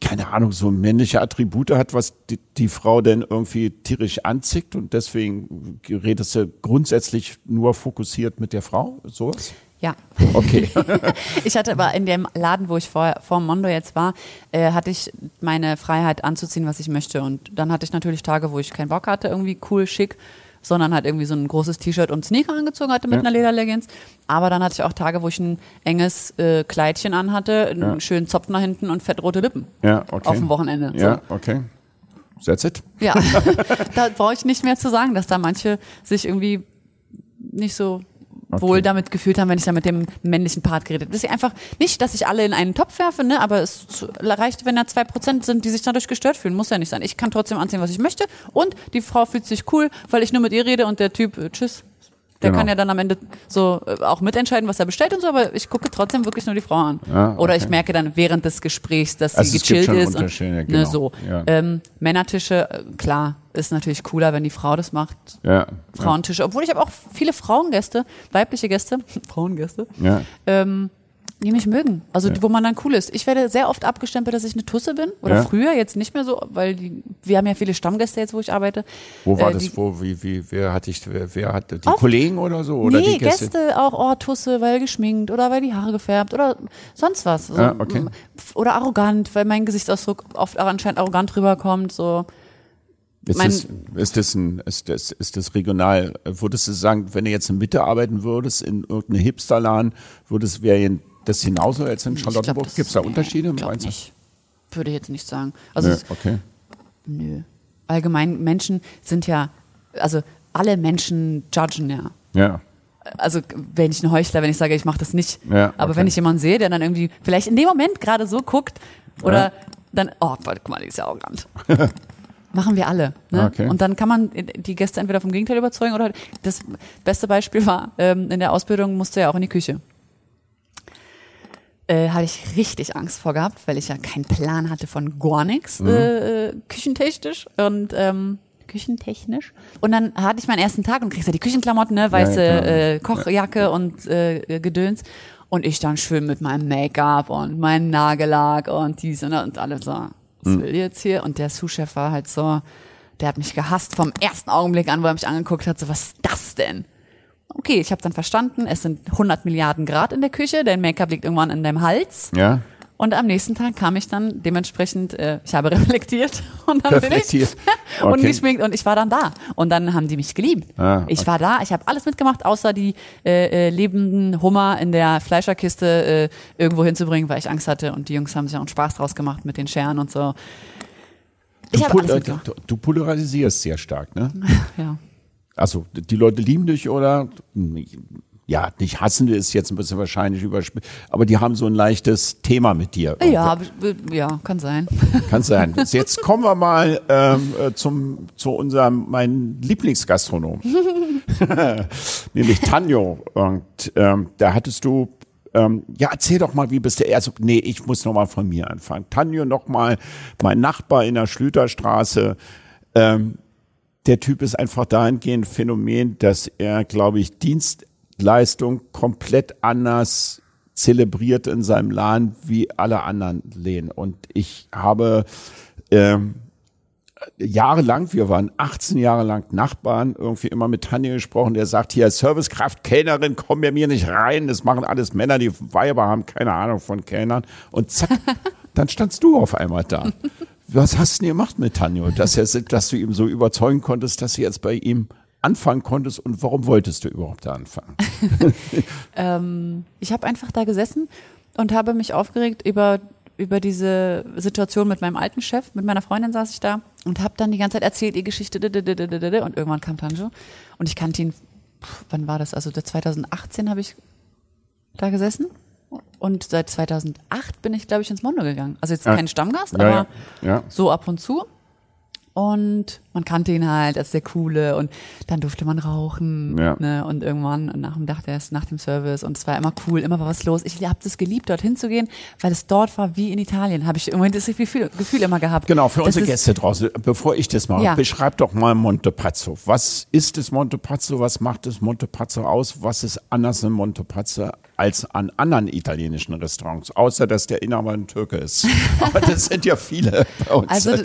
keine Ahnung, so männliche Attribute hat, was die, die Frau denn irgendwie tierisch anzickt und deswegen redest du grundsätzlich nur fokussiert mit der Frau, sowas? Ja. Okay. ich hatte aber in dem Laden, wo ich vor, vor Mondo jetzt war, äh, hatte ich meine Freiheit anzuziehen, was ich möchte. Und dann hatte ich natürlich Tage, wo ich keinen Bock hatte, irgendwie cool, schick, sondern halt irgendwie so ein großes T-Shirt und Sneaker angezogen hatte mit ja. einer Lederleggings. Aber dann hatte ich auch Tage, wo ich ein enges äh, Kleidchen anhatte, einen ja. schönen Zopf nach hinten und fettrote Lippen. Ja, okay. Auf dem Wochenende. Ja, so. okay. That's it. Ja, da brauche ich nicht mehr zu sagen, dass da manche sich irgendwie nicht so okay. wohl damit gefühlt haben, wenn ich da mit dem männlichen Part geredet habe. Das ist einfach nicht, dass ich alle in einen Topf werfe, ne, aber es reicht, wenn da zwei Prozent sind, die sich dadurch gestört fühlen. Muss ja nicht sein. Ich kann trotzdem anziehen, was ich möchte und die Frau fühlt sich cool, weil ich nur mit ihr rede und der Typ, äh, tschüss, der genau. kann ja dann am Ende so äh, auch mitentscheiden, was er bestellt und so, aber ich gucke trotzdem wirklich nur die Frau an. Ja, okay. Oder ich merke dann während des Gesprächs, dass also sie gechillt ist. Und, ne, genau. ne, so. Ja. Ähm, Männertische, äh, klar, ist natürlich cooler, wenn die Frau das macht. Ja. Frauentische. Obwohl ich habe auch viele Frauengäste, weibliche Gäste, Frauengäste. Ja. Ähm, die mich mögen. Also ja. wo man dann cool ist. Ich werde sehr oft abgestempelt, dass ich eine Tusse bin. Oder ja. früher, jetzt nicht mehr so, weil die, wir haben ja viele Stammgäste jetzt, wo ich arbeite. Wo war äh, das? Wo, wie, wie, wer hatte ich, wer, wer hat die oft, Kollegen oder so? Oder nee, die Gäste? Gäste auch, oh, Tusse, weil geschminkt oder weil die Haare gefärbt oder sonst was. So, ja, okay. Oder arrogant, weil mein Gesichtsausdruck oft anscheinend arrogant rüberkommt. So. Ist das, ist, das ein, ist, das, ist das regional? Würdest du sagen, wenn du jetzt in Mitte arbeiten würdest, in irgendeinem Hipsterladen, würdest, wäre das genauso als in Charlottenburg? Gibt es da Unterschiede? Ich glaube nicht. Würde ich jetzt nicht sagen. Also nö, okay. Nö. Allgemein, Menschen sind ja, also alle Menschen judgen ja. Ja. also wenn ich ein Heuchler, wenn ich sage, ich mache das nicht. Ja, Aber okay. wenn ich jemanden sehe, der dann irgendwie vielleicht in dem Moment gerade so guckt oder Ja. dann, oh, guck mal, die ist ja arrogant. Machen wir alle. Ne? Okay. Und dann kann man die Gäste entweder vom Gegenteil überzeugen oder das beste Beispiel war, ähm, in der Ausbildung musste ja auch in die Küche. Äh, hatte ich richtig Angst vor gehabt, weil ich ja keinen Plan hatte von gar nichts Mhm. äh, äh, küchentechnisch und ähm, küchentechnisch. Und dann hatte ich meinen ersten Tag und kriegst ja die Küchenklamotten, ne, weiße Ja, ja, klar. äh, Kochjacke und äh, Gedöns. Und ich dann schön mit meinem Make-up und meinem Nagellack und dies und, das und alles so. Was Hm. will jetzt hier? Und der Sous-Chef war halt so, der hat mich gehasst vom ersten Augenblick an, wo er mich angeguckt hat, so, was ist das denn? Okay, ich habe dann verstanden, es sind 100 Milliarden Grad in der Küche, dein Make-up liegt irgendwann in deinem Hals. Ja? Und am nächsten Tag kam ich dann dementsprechend, äh, ich habe reflektiert und dann Reflektiert. bin ich und Okay. geschminkt und ich war dann da. Und dann haben die mich geliebt. Ah, Ich okay. war da, ich habe alles mitgemacht, außer die äh, äh, lebenden Hummer in der Fleischerkiste äh, irgendwo hinzubringen, weil ich Angst hatte. Und die Jungs haben sich auch einen Spaß draus gemacht mit den Scheren und so. Ich Du, pol- äh, mitgemacht. du, du polarisierst sehr stark, ne? Ja. Also die Leute lieben dich oder ja, nicht hassen ist jetzt ein bisschen wahrscheinlich überspielt, aber die haben so ein leichtes Thema mit dir. Ja, ich- ja, kann sein. Kann sein. Jetzt kommen wir mal ähm, äh, zum zu unserem mein Lieblingsgastronom, nämlich Tanjo. Und ähm, da hattest du ähm, ja, erzähl doch mal, wie bist du? Also, nee, ich muss noch mal von mir anfangen. Tanjo noch mal, mein Nachbar in der Schlüterstraße. Ähm, der Typ ist einfach dahingehend Phänomen, dass er, glaube ich, Dienstleistung komplett anders zelebriert in seinem Laden wie alle anderen Läden. Und ich habe ähm, jahrelang, wir waren 18 Jahre lang Nachbarn, irgendwie immer mit Tanja gesprochen, der sagt, hier Servicekraft, Kellnerin, komm bei mir nicht rein, das machen alles Männer, die Weiber haben keine Ahnung von Kellnern. Und zack, dann standst du auf einmal da. Was hast du denn gemacht mit Tanjo, dass, er, dass du ihm so überzeugen konntest, dass du jetzt bei ihm anfangen konntest und warum wolltest du überhaupt da anfangen? Ich habe einfach da gesessen und habe mich aufgeregt über, über diese Situation mit meinem alten Chef. Mit meiner Freundin saß ich da und habe dann die ganze Zeit erzählt, die Geschichte. Und irgendwann kam Tanjo und ich kannte ihn, wann war das? Also 2018 habe ich da gesessen. Und seit 2008 bin ich, glaube ich, ins Mondo gegangen. Also jetzt Ja. kein Stammgast, aber ja, ja. so ab und zu. Und man kannte ihn halt als der Coole und dann durfte man rauchen. Ja. Ne? Und irgendwann nach dem Nachtest, nach dem Service und es war immer cool, immer war was los. Ich habe das geliebt, dorthin zu gehen, weil es dort war wie in Italien. Habe ich im Moment das Gefühl, Gefühl immer gehabt. Genau, für Das unsere Gäste draußen, bevor ich das mache, Ja. beschreib doch mal Montepazzo. Was ist das Montepazzo? Was macht das Montepazzo aus? Was ist anders in Montepazzo als an anderen italienischen Restaurants? Außer, dass der Inhaber ein Türke ist. Aber das sind ja viele bei uns. Also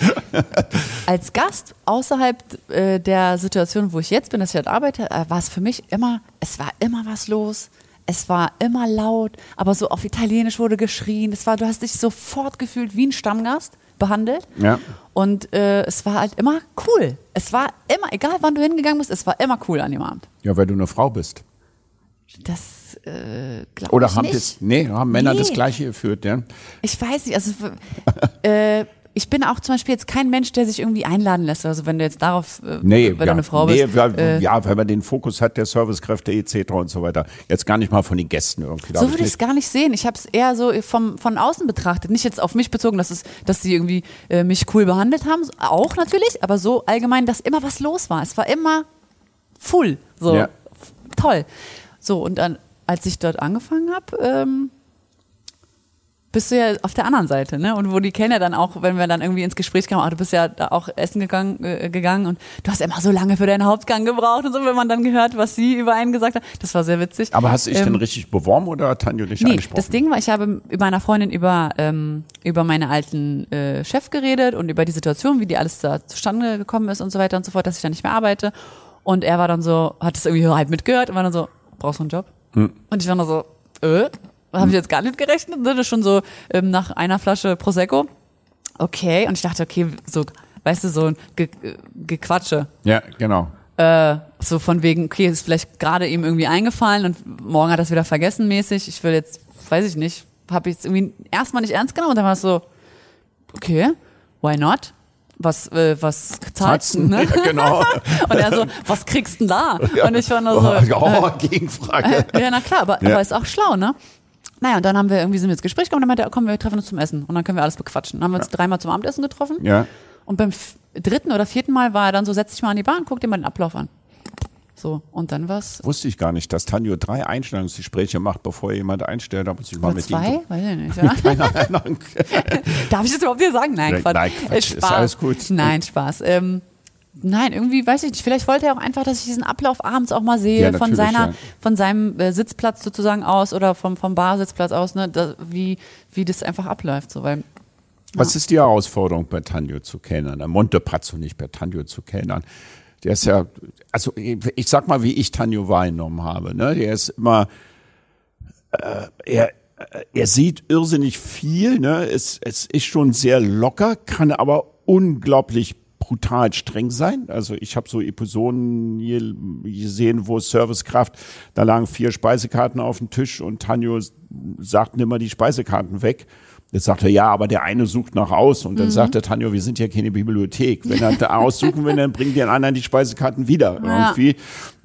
als Gast außerhalb äh, der Situation, wo ich jetzt bin, dass ich halt arbeite, äh, war es für mich immer, es war immer was los. Es war immer laut, aber so auf Italienisch wurde geschrien. Es war, du hast dich sofort gefühlt wie ein Stammgast behandelt. Ja. Und äh, es war halt immer cool. Es war immer, egal wann du hingegangen bist, es war immer cool an dem Abend. ja, weil du eine Frau bist. Das äh, glaube Oder ich haben, nicht. das, nee, haben Männer Nee. das Gleiche geführt, ja? Ich weiß nicht, also äh, ich bin auch zum Beispiel jetzt kein Mensch, der sich irgendwie einladen lässt. Also wenn du jetzt darauf, äh, Nee, weil ja, du eine Frau nee, bist. weil, äh, ja, weil man den Fokus hat der Servicekräfte etc. und so weiter. Jetzt gar nicht mal von den Gästen irgendwie. So würde ich es gar nicht sehen. Ich habe es eher so vom, von außen betrachtet. Nicht jetzt auf mich bezogen, dass, es, dass sie irgendwie äh, mich cool behandelt haben. Auch natürlich, aber so allgemein, dass immer was los war. Es war immer full. So Ja. Toll. So, und dann, als ich dort angefangen habe, ähm, bist du ja auf der anderen Seite, ne? Und wo die Kellner dann auch, wenn wir dann irgendwie ins Gespräch kamen, ach, du bist ja da auch essen gegangen, äh, gegangen und du hast immer so lange für deinen Hauptgang gebraucht und so, wenn man dann gehört, was sie über einen gesagt hat. Das war sehr witzig. Aber hast du dich Ähm, denn richtig beworben oder hat Tanjo dich Nee, angesprochen? das Ding war, ich habe mit meiner Freundin über, ähm, über meine alten äh, Chef geredet und über die Situation, wie die alles da zustande gekommen ist und so weiter und so fort, dass ich da nicht mehr arbeite. Und er war dann so, hat es irgendwie halb mitgehört und war dann so, brauchst du einen Job? Hm. Und ich war dann so, äh, habe ich jetzt gar nicht gerechnet, ne? Das ist schon so ähm, nach einer Flasche Prosecco. Okay, und ich dachte, okay, so, weißt du, so ein Ge äh, Gequatsche. ja, genau. Äh, so von wegen, okay, ist vielleicht gerade ihm irgendwie eingefallen und morgen hat er es wieder vergessen mäßig. Ich will jetzt, weiß ich nicht, habe ich jetzt irgendwie erstmal nicht ernst genommen und dann war es so, okay, why not? was, äh, was zahlst du? Ne? Ja, genau. Und er so, was kriegst du denn da? Und ich war nur so, oh, äh, Gegenfrage. ja, na klar, aber, Ja. aber ist auch schlau, ne? Naja, und dann haben wir irgendwie sind wir ins Gespräch gekommen und dann meinte er, komm, wir treffen uns zum Essen und dann können wir alles bequatschen. Dann haben wir uns dreimal zum Abendessen getroffen Ja. und beim dritten oder vierten Mal war er dann so, setz dich mal an die Bahn, guck dir mal den Ablauf an. So, und dann war's Wusste ich gar nicht, dass Tanjo drei Einstellungsgespräche macht, bevor jemand einstellt. Da muss ich mal oder mit zwei, ihm. weiß ich nicht. Ja. Keine Ahnung. Darf ich das überhaupt hier sagen? Nein, Quatsch. nein, Quatsch, Äh, ist Spaß. alles gut. Nein, Spaß. Ähm, nein, irgendwie weiß ich nicht. Vielleicht wollte er auch einfach, dass ich diesen Ablauf abends auch mal sehe, Ja, von seiner, ja. von seinem äh, Sitzplatz sozusagen aus oder vom, vom Barsitzplatz aus, ne, da, wie, wie das einfach abläuft. So, weil Was ist die Herausforderung bei Tanjo zu kellnern? Am Montepazzo nicht bei Tanjo zu kellnern. Der ist ja, also ich sag mal, wie ich Tanjo wahrgenommen habe. Ne? Der ist immer, äh, er, er sieht irrsinnig viel. Ne? Es, es ist schon sehr locker, kann aber unglaublich brutal streng sein. Also ich habe so Episoden hier gesehen, wo Servicekraft, da lagen vier Speisekarten auf dem Tisch und Tanjo sagt nimm mal die Speisekarten weg. Jetzt sagt er, ja, aber der eine sucht nach aus. Und dann sagt der Tanjo, wir sind ja keine Bibliothek. Wenn er da aussuchen will, dann bringt den anderen die Speisekarten wieder. Ja. Irgendwie.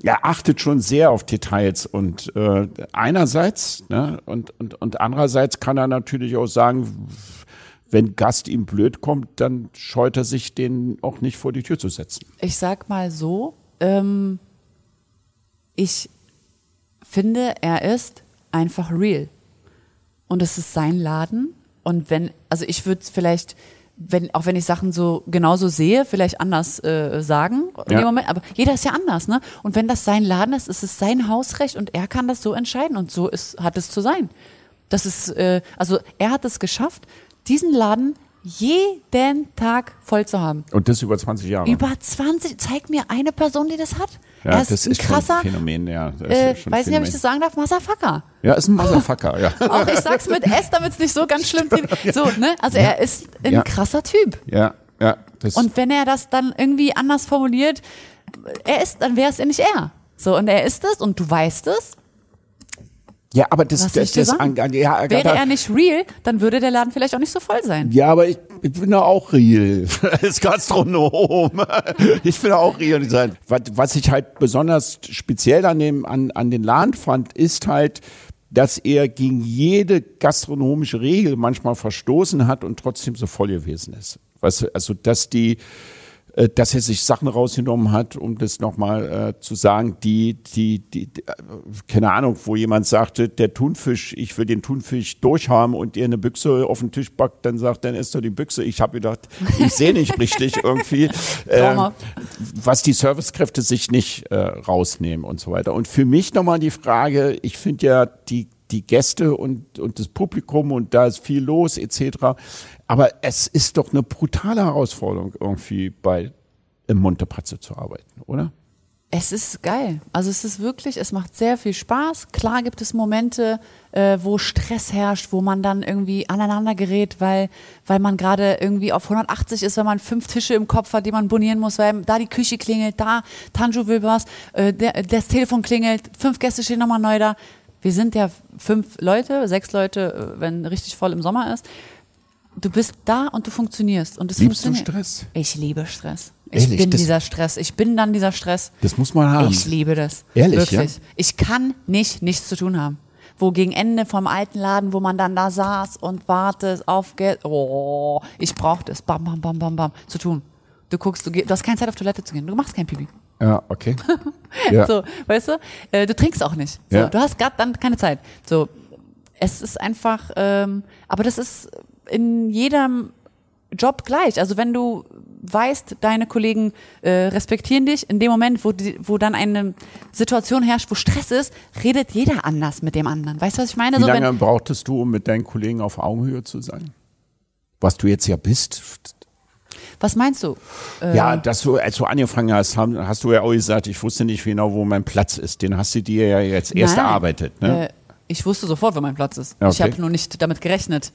Er achtet schon sehr auf Details. Und äh, einerseits ne, und, und, und andererseits kann er natürlich auch sagen, wenn Gast ihm blöd kommt, dann scheut er sich, den auch nicht vor die Tür zu setzen. ich sag mal so, ähm, ich finde, er ist einfach real. Und es ist sein Laden. Und wenn, also ich würde vielleicht, wenn, auch wenn ich Sachen so genauso sehe, vielleicht anders äh, sagen in Ja. dem Moment, aber jeder ist ja anders, ne? Und wenn das sein Laden ist, ist es sein Hausrecht und er kann das so entscheiden und so ist, hat es zu sein. Das ist, äh, also er hat es geschafft, diesen Laden jeden Tag voll zu haben. Und das über 20 Jahre. Über 20, zeig mir eine Person, die das hat. ja, er ist das ein ist krasser, Phänomen, ja. Äh, weiß nicht, ob ich Phänomen. das sagen darf, Motherfucker. Ja, ist ein Motherfucker, ja. Auch ich sag's mit S, damit es nicht so ganz schlimm klingt. So, ne? Also er ist ein Ja. krasser Typ. Ja, ja. Und wenn er das dann irgendwie anders formuliert, er ist, dann wäre es ja nicht er. So, und er ist es und du weißt es. Ja, aber das, das, das, an- ja, Wäre Agatha, er nicht real, dann würde der Laden vielleicht auch nicht so voll sein. Ja, aber ich, ich bin da auch real. Als Gastronom. Ich bin da auch real. Was, was ich halt besonders speziell an, dem, an, an den Laden fand, ist halt, dass er gegen jede gastronomische Regel manchmal verstoßen hat und trotzdem so voll gewesen ist. Weißt du, also, dass die, äh, dass er sich Sachen rausgenommen hat, um das nochmal äh, zu sagen, die, die, die, die, äh, keine Ahnung, wo jemand sagte, der Thunfisch, ich will den Thunfisch durchhaben und ihr eine Büchse auf den Tisch packt, dann sagt, dann isst du die Büchse. Ich habe gedacht, ich sehe nicht richtig irgendwie, ähm, was die Servicekräfte sich nicht äh, rausnehmen und so weiter. Und für mich nochmal die Frage, ich finde ja die, die Gäste und, und das Publikum und da ist viel los etc. Aber es ist doch eine brutale Herausforderung irgendwie bei im Montepazzo zu arbeiten, oder? Es ist geil. Also es ist wirklich, es macht sehr viel Spaß. Klar gibt es Momente, äh, wo Stress herrscht, wo man dann irgendwie aneinander gerät, weil, weil man gerade irgendwie auf 180 ist, weil man fünf Tische im Kopf hat, die man bonieren muss, weil da die Küche klingelt, da Tanju will was, äh, der, das Telefon klingelt, fünf Gäste stehen nochmal neu da. Wir sind ja fünf Leute, sechs Leute, äh, wenn richtig voll im Sommer ist. Du bist da und du funktionierst. Und es Liebst du funktioniert. Stress? Ich liebe Stress. Ich Ehrlich, bin dieser Stress. Ich bin dann dieser Stress. Das muss man haben. Ich liebe das. Ehrlich, Wirklich. ja? Ich kann nicht nichts zu tun haben. Wo gegen Ende vom alten Laden, wo man dann da saß und wartet auf Geld. Oh, ich brauche das. Bam, bam, bam, bam, bam. Zu tun. Du guckst, du, du hast keine Zeit auf Toilette zu gehen. Du machst kein Pipi. Ja, okay. Ja. So, weißt du? Äh, du trinkst auch nicht. So, Ja. Du hast gerade dann keine Zeit. So, es ist einfach, ähm, aber das ist in jedem Job gleich. Also wenn du weißt, deine Kollegen äh, respektieren dich, in dem Moment, wo, die, wo dann eine Situation herrscht, wo Stress ist, redet jeder anders mit dem anderen. Weißt du, was ich meine? Wie So, lange brauchtest du, um mit deinen Kollegen auf Augenhöhe zu sein? Was du jetzt ja bist. was meinst du? Äh, Ja, dass du, als du angefangen hast, hast du ja auch gesagt, ich wusste nicht genau, wo mein Platz ist. Den hast du dir ja jetzt erst Nein. erarbeitet. Ne? Äh, ich wusste sofort, wo mein Platz ist. Ja, Ich okay. habe nur nicht damit gerechnet.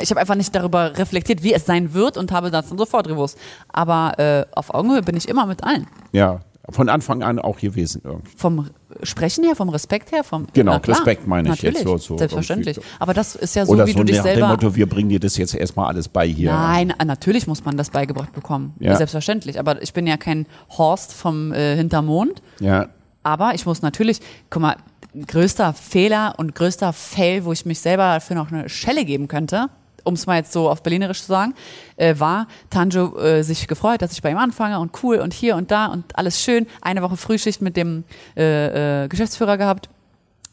Ich habe einfach nicht darüber reflektiert, wie es sein wird und habe das dann sofort gewusst. Aber äh, auf Augenhöhe bin ich immer mit allen. Ja, von Anfang an auch gewesen irgendwie. Vom Sprechen her, vom Respekt her, vom Genau, na klar, Respekt meine ich jetzt natürlich, so- so Selbstverständlich. irgendwie. Aber das ist ja so, Oder wie so du dich nach dem selber. Motto, wir bringen dir das jetzt erstmal alles bei hier. Nein, natürlich muss man das beigebracht bekommen. Ja. Selbstverständlich. Aber ich bin ja kein Horst vom äh, Hintermond. Ja, Aber ich muss natürlich, guck mal, größter Fehler und größter Fail, wo ich mich selber dafür noch eine Schelle geben könnte, um es mal jetzt so auf Berlinerisch zu sagen, äh, war Tanjo äh, sich gefreut, dass ich bei ihm anfange und cool und hier und da und alles schön. Eine Woche Frühschicht mit dem äh, äh, Geschäftsführer gehabt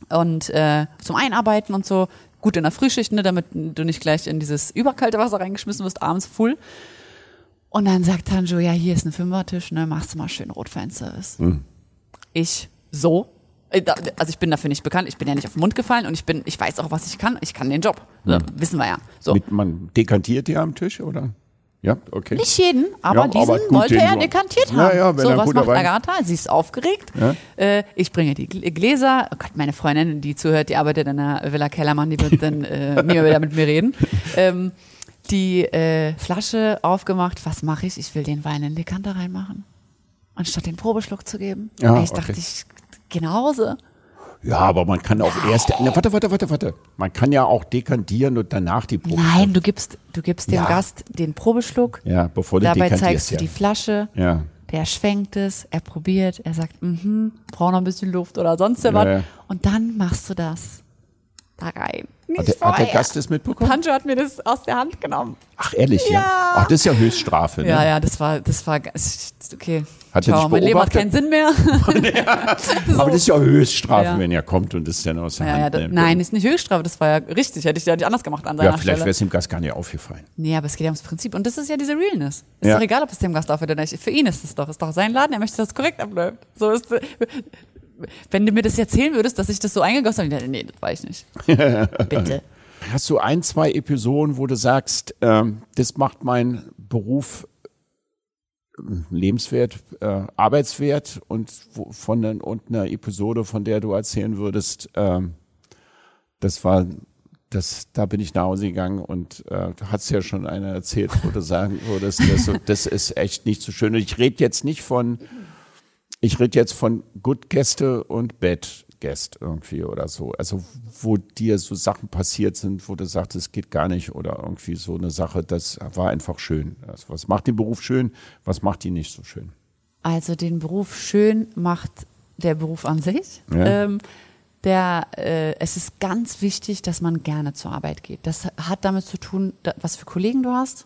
und äh, zum Einarbeiten und so. Gut in der Frühschicht, ne, damit du nicht gleich in dieses überkalte Wasser reingeschmissen wirst, abends full. Und dann sagt Tanjo, ja, hier ist ein Fünfertisch, ne, machst du mal schön Rotfanservice. Ich so. Äh, Also ich bin dafür nicht bekannt, ich bin ja nicht auf den Mund gefallen und ich bin, ich weiß auch, was ich kann. Ich kann den Job. So, Wissen wir ja. So. mit, man dekantiert die am Tisch, oder? Ja, okay. Nicht jeden, aber Ja, diesen aber wollte er nur- dekantiert Ja, haben. ja, wenn so, was macht Wein- Agatha? Sie ist aufgeregt. Ja. Äh, ich bringe die Gl- Gläser. Oh Gott, meine Freundin, die zuhört, die arbeitet in der Villa Kellermann, die wird dann äh, nie mehr wieder mit mir reden. Ähm, die äh, Flasche aufgemacht. Was mache ich? Ich will den Wein in den Dekanter reinmachen. Anstatt den Probeschluck zu geben. Ja, ich dachte, okay. ich Hause. Ja, aber man kann auch erst. Na, warte, warte, warte, warte. Man kann ja auch dekantieren und danach die Probe. Nein, du gibst, du gibst dem Ja. Gast den Probeschluck. Ja, bevor du Dabei zeigst du ja. die Flasche. Ja. Der schwenkt es, er probiert, er sagt, mhm, braucht noch ein bisschen Luft oder sonst Ja, was. ja. Und dann machst du das da rein. Nicht Hat der, hat der vorher. Gast das mitbekommen? Pancho hat mir das aus der Hand genommen. Ach, ehrlich, ja. Ja. Ach, das ist ja Höchststrafe, ne? Ja, ja, das war, das war, okay. Hat Ciao, mein Leben hat keinen Sinn mehr. Aber das ist ja Höchststrafe, Ja. wenn er kommt und das dann aus der ja, ja, Hand nimmt. nein, ist nicht Höchststrafe, das war ja richtig, hätte ich ja nicht anders gemacht an seiner Ja, vielleicht wäre es dem Gast gar nicht aufgefallen. Nee, aber es geht ja ums Prinzip. Und das ist ja diese Realness. Ist Ja. doch egal, ob es dem Gast auffällt oder nicht. Für ihn ist es doch. Ist doch sein Laden, er möchte, dass es korrekt abläuft. So ist, wenn du mir das erzählen würdest, dass ich das so eingegossen habe, ich dachte, nee, das war ich nicht. Bitte. Hast du ein, zwei Episoden, wo du sagst, ähm, das macht meinen Beruf ähm, lebenswert, äh, arbeitswert und wo, von den, und einer Episode, von der du erzählen würdest, ähm, das war, das, da bin ich nach Hause gegangen und äh, du hast ja schon einer erzählt, wo du sagen würdest, das, das ist echt nicht so schön. Und ich rede jetzt nicht von, ich rede jetzt von Good Gäste und Bad Guest irgendwie oder so. Also wo dir so Sachen passiert sind, wo du sagst, es geht gar nicht oder irgendwie so eine Sache, das war einfach schön. Also was macht den Beruf schön, was macht ihn nicht so schön? Also den Beruf schön macht der Beruf an sich. Ja. Ähm, der, äh, es ist ganz wichtig, dass man gerne zur Arbeit geht. Das hat damit zu tun, was für Kollegen du hast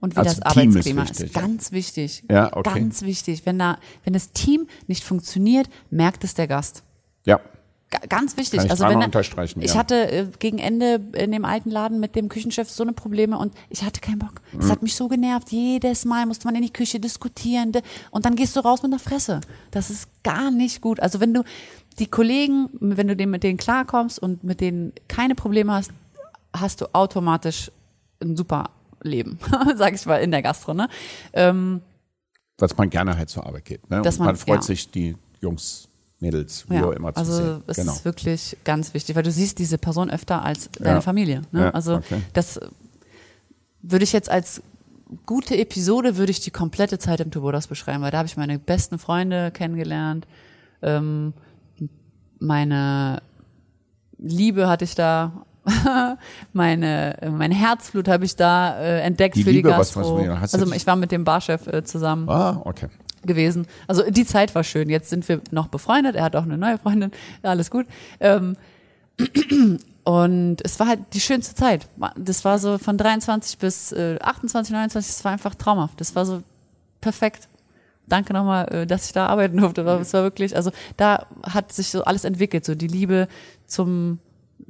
und wie Also das Team ist Arbeitsklima ist. wichtig, ja. Ganz wichtig. Ja, okay. Ganz wichtig. Wenn, da, wenn das Team nicht funktioniert, merkt es der Gast. Ja, Ga- Ganz wichtig. Kann ich also wenn er- unterstreichen, Ich ja. hatte äh, gegen Ende in dem alten Laden mit dem Küchenchef so eine Probleme und ich hatte keinen Bock. Das Mhm. hat mich so genervt. Jedes Mal musste man in die Küche diskutieren und dann gehst du raus mit einer Fresse. Das ist gar nicht gut. Also wenn du die Kollegen, wenn du mit denen klarkommst und mit denen keine Probleme hast, hast du automatisch ein super Leben, sag ich mal, in der Gastro. Ne? Ähm, dass man gerne halt zur Arbeit geht. Ne? Dass man man- freut ja. sich, die Jungs, Mädels, wie Ja, auch immer zu also sehen. es Genau. ist wirklich ganz wichtig, weil du siehst diese Person öfter als deine Ja. Familie. Ne? Ja, also okay. das würde ich jetzt als gute Episode würde ich die komplette Zeit im Turbodos beschreiben, weil da habe ich meine besten Freunde kennengelernt, ähm, meine Liebe hatte ich da, meine mein Herzblut habe ich da äh, entdeckt Die für Liebe, die Gastro. was- also ich war mit dem Barchef äh, zusammen Ah, okay. gewesen. Also die Zeit war schön. Jetzt sind wir noch befreundet. Er hat auch eine neue Freundin. Alles gut. Ähm, und es war halt die schönste Zeit. Das war so von 23 bis äh, 28, 29. Das war einfach traumhaft. Das war so perfekt. Danke nochmal, äh, dass ich da arbeiten durfte. Es war wirklich, also da hat sich so alles entwickelt. So die Liebe zum,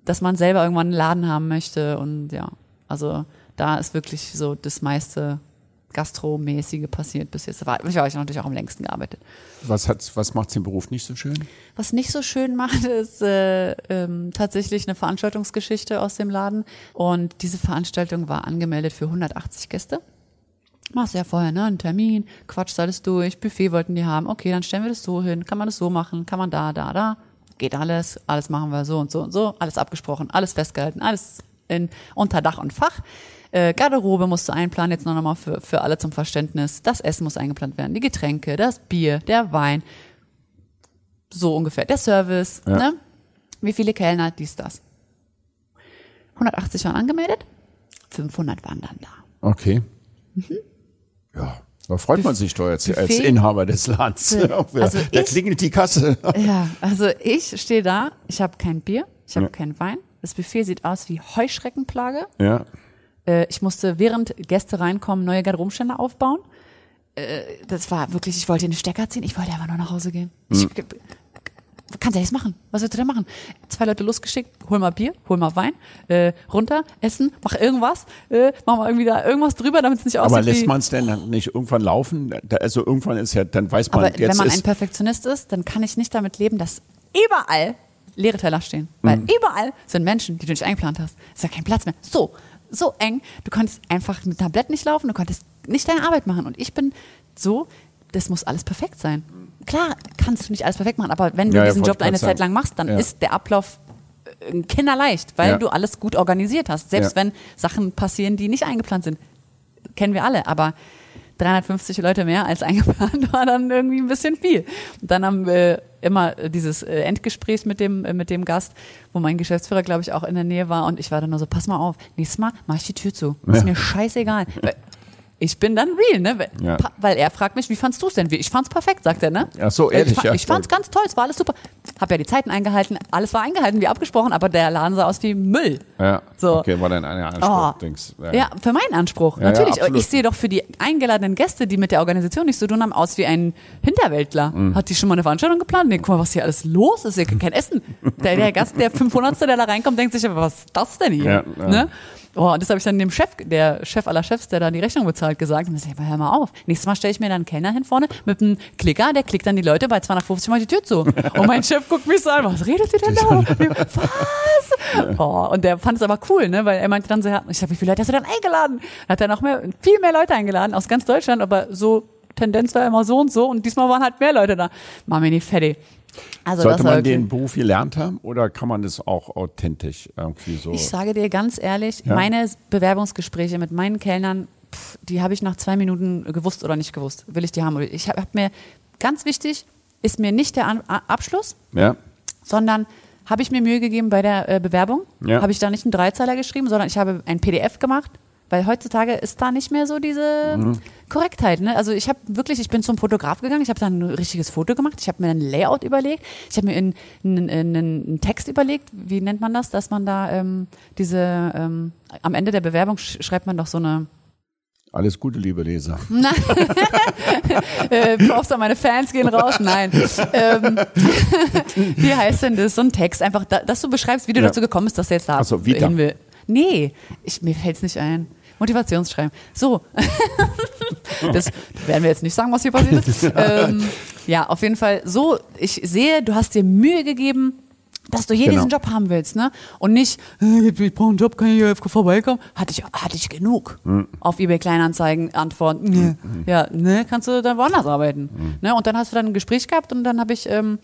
dass man selber irgendwann einen Laden haben möchte. Und ja, also da ist wirklich so das meiste Gastromäßige passiert bis jetzt. Ich habe natürlich auch am längsten gearbeitet. Was, hat's, was macht den Beruf nicht so schön? Was nicht so schön macht, ist äh, ähm, tatsächlich eine Veranstaltungsgeschichte aus dem Laden. Und diese Veranstaltung war angemeldet für 180 Gäste. Machst ja vorher, ne, einen Termin, quatschst alles durch, Buffet wollten die haben, okay, dann stellen wir das so hin, kann man das so machen, kann man da, da, da, geht alles, alles machen wir so und so und so, alles abgesprochen, alles festgehalten, alles in, unter Dach und Fach. Äh, Garderobe musst du einplanen, jetzt noch nochmal für, für alle zum Verständnis. Das Essen muss eingeplant werden, die Getränke, das Bier, der Wein, so ungefähr. Der Service, Ja. ne? Wie viele Kellner, dies, das. 180 waren angemeldet, 500 waren dann da. Okay. Ja, da freut man sich doch jetzt als Buffet? Inhaber des Landes. Also da ich- klingelt die Kasse. Ja, also ich stehe da, ich habe kein Bier, ich habe Ja. keinen Wein. Das Buffet sieht aus wie Heuschreckenplage. Ja. Äh, ich musste, während Gäste reinkommen, neue Garderobenstände aufbauen. Äh, das war wirklich, ich wollte den Stecker ziehen, ich wollte einfach nur nach Hause gehen. Ich, kannst ja nichts machen. Was willst du denn machen? Zwei Leute losgeschickt, hol mal Bier, hol mal Wein, äh, runter, essen, mach irgendwas, äh, mach mal irgendwie da irgendwas drüber, damit es nicht aussieht Aber lässt man es denn dann nicht irgendwann laufen? Also irgendwann ist ja, dann weiß man, Aber jetzt wenn man ein ist, Perfektionist ist, dann kann ich nicht damit leben, dass überall leere Teller stehen. Weil Mhm. überall sind Menschen, die du nicht eingeplant hast. Ist ja kein Platz mehr. So, so eng. Du konntest einfach mit Tablett nicht laufen, du konntest nicht deine Arbeit machen. Und ich bin so, das muss alles perfekt sein. Klar kannst du nicht alles perfekt machen, aber wenn du Ja, ja, diesen wollte Job eine Zeit lang machst, dann Ja. ist der Ablauf äh, kinderleicht, weil Ja. du alles gut organisiert hast. Selbst Ja. wenn Sachen passieren, die nicht eingeplant sind. Kennen wir alle, aber 350 Leute mehr als eingeplant war dann irgendwie ein bisschen viel. Und dann haben wir immer äh, dieses äh, Endgespräch mit dem, mit dem Gast, wo mein Geschäftsführer, glaube ich, auch in der Nähe war und ich war dann nur so, pass mal auf, nächstes Mal mach ich die Tür zu. Ist Ja. mir scheißegal. Ich bin dann real, ne? Weil- Ja. Weil er fragt mich, wie fandst du es denn? Ich fand's perfekt, sagt er, ne? Ach so, ehrlich, ich, fa- ja. Ich fand's ganz toll, es war alles super. Hab ja die Zeiten eingehalten, alles war eingehalten, wie abgesprochen, aber der Laden sah aus wie Müll. ja. So. Okay, war dann eine Anspruch, Oh. Dings. Ja, für meinen Anspruch, Ja, ja, natürlich. Absolut. ich sehe doch für die eingeladenen Gäste, die mit der Organisation nichts zu tun haben, aus wie ein Hinterwäldler. Mhm. Hat die schon mal eine Veranstaltung geplant? Nee, guck mal, was hier alles los ist. Hier kein Essen. Der, der Gast, der 500. der da reinkommt, denkt sich, was ist das denn hier? Ja, ja. Ne? Oh, und das habe ich dann dem Chef, der Chef aller Chefs, der da die Rechnung bezahlt, gesagt. Und ich sag, hör mal auf. Nächstes Mal stelle ich mir dann einen Kellner hin vorne mit einem Klicker, der klickt dann die Leute bei 250 Mal die Tür zu. Und mein Chef guckt mich so an, was redet ihr denn da? Was? Oh, und der fand es aber cool, ne? Weil er meinte dann so, ich sag, wie viele Leute hast du denn eingeladen? Hat er noch mehr, viel mehr Leute eingeladen aus ganz Deutschland, aber so Tendenz war immer so und so und diesmal waren halt mehr Leute da. Mir nicht fertig. Also Sollte man den Beruf gelernt haben oder kann man das auch authentisch irgendwie so? Ich sage dir ganz ehrlich, Ja. meine Bewerbungsgespräche mit meinen Kellnern, pff, die habe ich nach zwei Minuten gewusst oder nicht gewusst. Will ich die haben? oder- Ich habe hab mir, ganz wichtig, ist mir nicht der An Abschluss, ja. sondern habe ich mir Mühe gegeben bei der äh, Bewerbung. Ja. Habe ich da nicht einen Dreizeiler geschrieben, sondern ich habe ein PDF gemacht. Weil heutzutage ist da nicht mehr so diese Mhm. Korrektheit. Ne? Also ich habe wirklich, ich bin zum Fotograf gegangen, ich habe dann ein richtiges Foto gemacht, ich habe mir ein Layout überlegt, ich habe mir einen, einen, einen, Text überlegt, wie nennt man das, dass man da ähm, diese, ähm, am Ende der Bewerbung sch schreibt man doch so eine, Alles Gute, liebe Leser. Nein. äh, Props an meine Fans gehen raus. Nein. Ähm, wie heißt denn das? So ein Text. Einfach, da, dass du beschreibst, wie du Ja. dazu gekommen bist, dass du jetzt da Ach so, Vita. hin will. Nee, ich, mir fällt's nicht ein. Motivationsschreiben. So. das werden wir jetzt nicht sagen, was hier passiert ist. Ähm, ja, auf jeden Fall so. Ich sehe, du hast dir Mühe gegeben, dass du hier Genau. diesen Job haben willst, ne? Und nicht, äh, ich brauche einen Job, kann ich hier vorbeikommen? Hatte ich, hatte ich genug. Hm. Auf eBay Kleinanzeigen antworten, nee. ja, ne, kannst du dann woanders arbeiten. Hm. Ne? Und dann hast du dann ein Gespräch gehabt und dann habe ich ähm,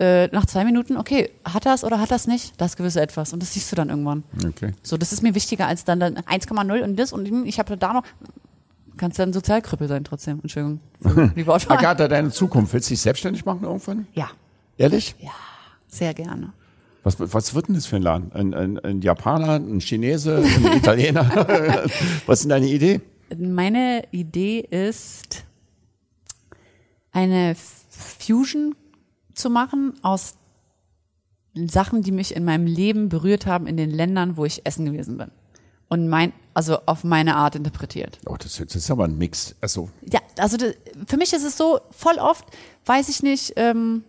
äh, nach zwei Minuten, okay, hat das oder hat das nicht? Das gewisse etwas. Und das siehst du dann irgendwann. Okay. So, das ist mir wichtiger als dann, dann 1,0 und das und ich habe da noch. Kannst dann Sozialkrüppel sein trotzdem. Entschuldigung. Die Wortwahl. Agatha, deine Zukunft. Willst du dich selbstständig machen irgendwann? Ja, Ehrlich? ja, sehr gerne. Was, was wird denn das für ein Laden? Ein, ein, ein Japaner, ein Chinese, ein Italiener? was ist denn deine Idee? Meine Idee ist, eine Fusion zu machen aus Sachen, die mich in meinem Leben berührt haben, in den Ländern, wo ich essen gewesen bin. Und mein, also auf meine Art interpretiert. Oh, das, das ist aber ein Mix. Also, Ja, also das, für mich ist es so, voll oft, weiß ich nicht, ähm,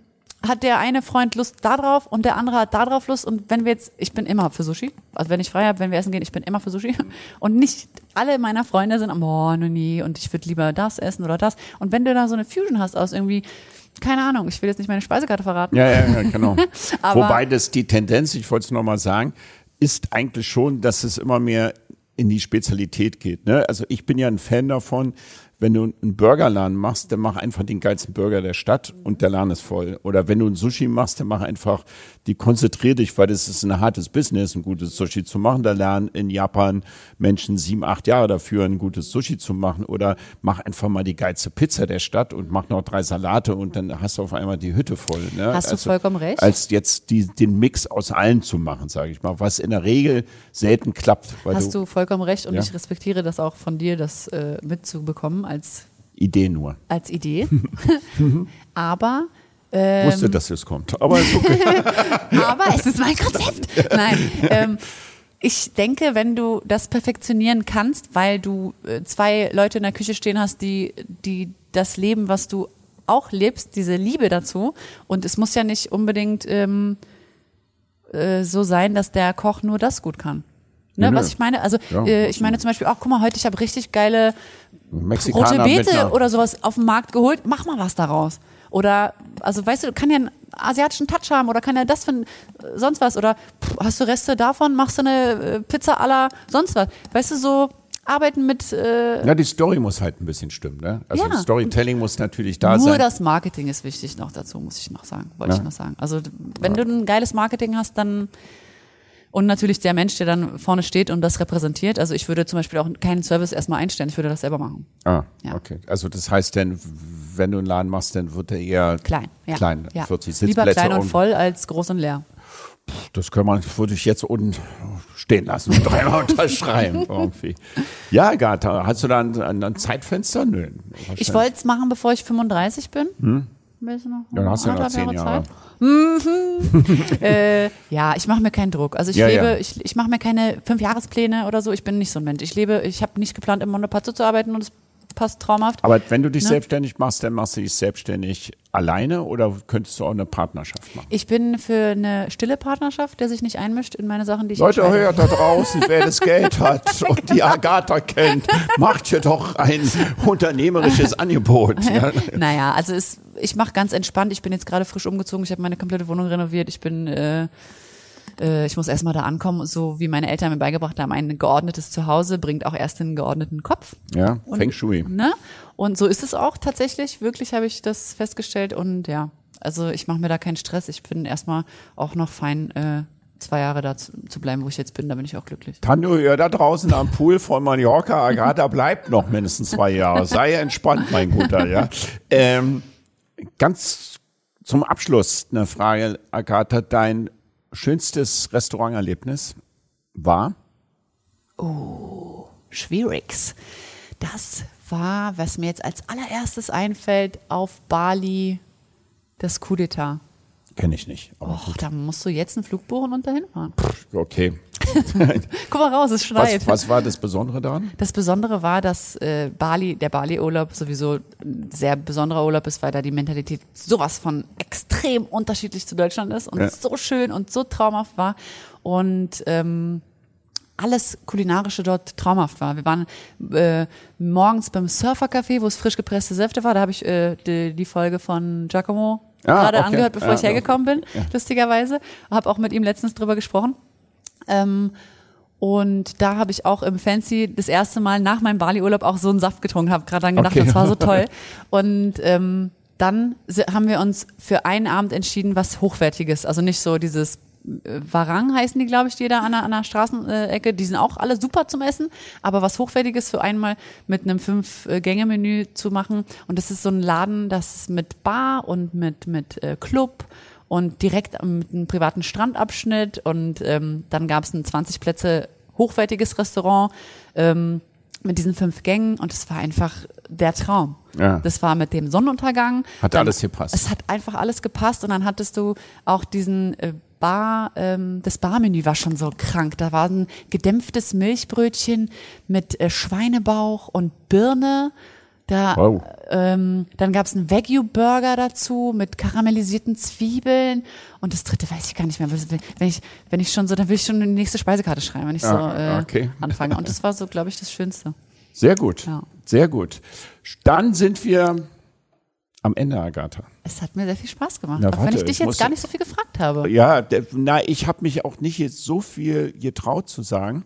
hat der eine Freund Lust da drauf und der andere hat da drauf Lust. Und wenn wir jetzt, ich bin immer für Sushi. Also wenn ich frei habe, wenn wir essen gehen, ich bin immer für Sushi. Und nicht alle meiner Freunde sind am, oh, nie, und ich würde lieber das essen oder das. Und wenn du da so eine Fusion hast aus irgendwie, keine Ahnung, ich will jetzt nicht meine Speisekarte verraten. ja, ja, ja genau. Wobei das die Tendenz, ich wollte es nochmal sagen, ist eigentlich schon, dass es immer mehr in die Spezialität geht. Ne? Also ich bin ja ein Fan davon, wenn du einen Burgerladen machst, dann mach einfach den geilsten Burger der Stadt und der Laden ist voll. Oder wenn du ein Sushi machst, dann mach einfach, die konzentrier dich, weil das ist ein hartes Business, ein gutes Sushi zu machen. Da lernen in Japan Menschen sieben, acht Jahre dafür, ein gutes Sushi zu machen. Oder mach einfach mal die geilste Pizza der Stadt und mach noch drei Salate und dann hast du auf einmal die Hütte voll. Ne? Hast du also, vollkommen recht. Als jetzt die, den Mix aus allen zu machen, sage ich mal, was in der Regel selten klappt. Hast du, vollkommen recht und Ja. ich respektiere das auch von dir, das äh, mitzubekommen als, Idee nur. als Idee. Aber ähm, Wusste, dass es kommt. Aber okay. aber es ist mein Konzept. Nein. Ähm, ich denke, wenn du das perfektionieren kannst, weil du äh, zwei Leute in der Küche stehen hast, die, die das leben, was du auch lebst, diese Liebe dazu. Und es muss ja nicht unbedingt ähm, äh, so sein, dass der Koch nur das gut kann. Ne, was ich meine? Also Ja, äh, ich meine zum Beispiel, ach guck mal, heute ich habe richtig geile rote Mexikaner mit Beete oder sowas auf den Markt geholt, mach mal was daraus. Oder, also weißt du, kann ja einen asiatischen Touch haben oder kann ja das für ein, äh, sonst was. Oder pff, hast du Reste davon, machst du eine äh, Pizza aller sonst was. Weißt du, so arbeiten mit, äh, Ja, die Story muss halt ein bisschen stimmen, ne? Also Ja. Storytelling muss natürlich da nur sein. das Marketing ist wichtig noch dazu, muss ich noch sagen, wollte Ja. ich noch sagen. Also wenn du ein geiles Marketing hast, dann und natürlich der Mensch, der dann vorne steht und das repräsentiert. Also ich würde zum Beispiel auch keinen Service erstmal einstellen, ich würde das selber machen. ah, Ja. okay. Also das heißt denn, wenn du einen Laden machst, dann wird er eher Klein, ja. klein, ja. 40 Lieber Sitzplätze. klein und voll als groß und leer. Das kann man, würde ich jetzt unten stehen lassen und dreimal unterschreiben irgendwie. Ja, Agatha, hast du da ein, ein, Zeitfenster? Nö. Ich wollte es machen, bevor ich 35 bin. Hm? Noch? Dann hast du ja noch zehn Jahre. Äh, ja, ich mache mir keinen Druck. Also ich Ja, lebe, ja. ich, ich mache mir keine Fünfjahrespläne oder so. Ich bin nicht so ein Mensch. Ich lebe, ich habe nicht geplant, im Montepazzo zu arbeiten und es passt traumhaft. Aber wenn du dich Ne? selbstständig machst, dann machst du dich selbstständig alleine oder könntest du auch eine Partnerschaft machen? Ich bin für eine stille Partnerschaft, der sich nicht einmischt in meine Sachen, die ich Leute, hört da draußen, wer das Geld hat und die Agatha kennt, macht hier doch ein unternehmerisches Angebot. Ja. Naja, also es, ich mache ganz entspannt. Ich bin jetzt gerade frisch umgezogen. Ich habe meine komplette Wohnung renoviert. Ich bin, äh, äh, ich muss erstmal da ankommen. So wie meine Eltern mir beigebracht haben, ein geordnetes Zuhause bringt auch erst einen geordneten Kopf. Ja, Und- Feng Shui. Ne? Und so ist es auch tatsächlich. Wirklich habe ich das festgestellt. Und ja, also ich mache mir da keinen Stress. Ich bin erstmal auch noch fein, äh, zwei Jahre da zu, zu bleiben, wo ich jetzt bin. Da bin ich auch glücklich. Tanjo, ihr da draußen am Pool von Mallorca, Agatha bleibt noch mindestens zwei Jahre. Sei entspannt, mein Guter, ja. Ähm, ganz zum Abschluss eine Frage, Agatha. Dein schönstes Restauranterlebnis war? Schwierigs. Das war, was mir jetzt als allererstes einfällt, auf Bali das Coup d'etat. Kenne ich nicht. Och, da musst du jetzt einen Flug buchen und dahin fahren. okay. Guck mal raus, es schneit. Was, was war das Besondere daran? Das Besondere war, dass äh, Bali, der Bali-Urlaub sowieso ein sehr besonderer Urlaub ist, weil da die Mentalität sowas von extrem unterschiedlich zu Deutschland ist und Ja. so schön und so traumhaft war. Und ähm, alles Kulinarische dort traumhaft war. Wir waren äh, morgens beim Surfercafé, wo es frisch gepresste Säfte war. Da habe ich äh, die, die Folge von Giacomo Ah, gerade okay. angehört, bevor Ja, ich hergekommen bin, lustigerweise. Habe auch mit ihm letztens drüber gesprochen. Ähm, und da habe ich auch im Fancy das erste Mal nach meinem Bali-Urlaub auch so einen Saft getrunken, habe gerade dann gedacht, Okay. das war so toll. Und ähm, dann haben wir uns für einen Abend entschieden, was Hochwertiges. Also nicht so dieses äh, Warang heißen die, glaube ich, die da an der, an der Straßenecke. Die sind auch alle super zum Essen, aber was Hochwertiges für einmal mit einem Fünf-Gänge-Menü zu machen. Und das ist so ein Laden, das mit Bar und mit, mit äh, Club und direkt mit einem privaten Strandabschnitt und ähm, dann gab es ein 20 Plätze hochwertiges Restaurant ähm, mit diesen fünf Gängen und es war einfach der Traum. Ja. Das war mit dem Sonnenuntergang. Hat Dann- alles gepasst. Es hat einfach alles gepasst und dann hattest du auch diesen äh, Bar, ähm, das Barmenü war schon so krank. Da war ein gedämpftes Milchbrötchen mit äh, Schweinebauch und Birne. Da, Wow. ähm, dann gab es einen Wagyu-Burger dazu mit karamellisierten Zwiebeln. Und das dritte weiß ich gar nicht mehr. Wenn ich, wenn ich schon so, dann will ich schon die nächste Speisekarte schreiben, wenn ich so Ah, äh, okay. anfange. Und das war so, glaube ich, das Schönste. Sehr gut. Ja. Sehr gut. Dann sind wir am Ende, Agatha. Es hat mir sehr viel Spaß gemacht. Na, auch wenn warte, ich dich ich jetzt gar nicht so viel gefragt habe. Ja, na, ich habe mich auch nicht jetzt so viel getraut zu sagen,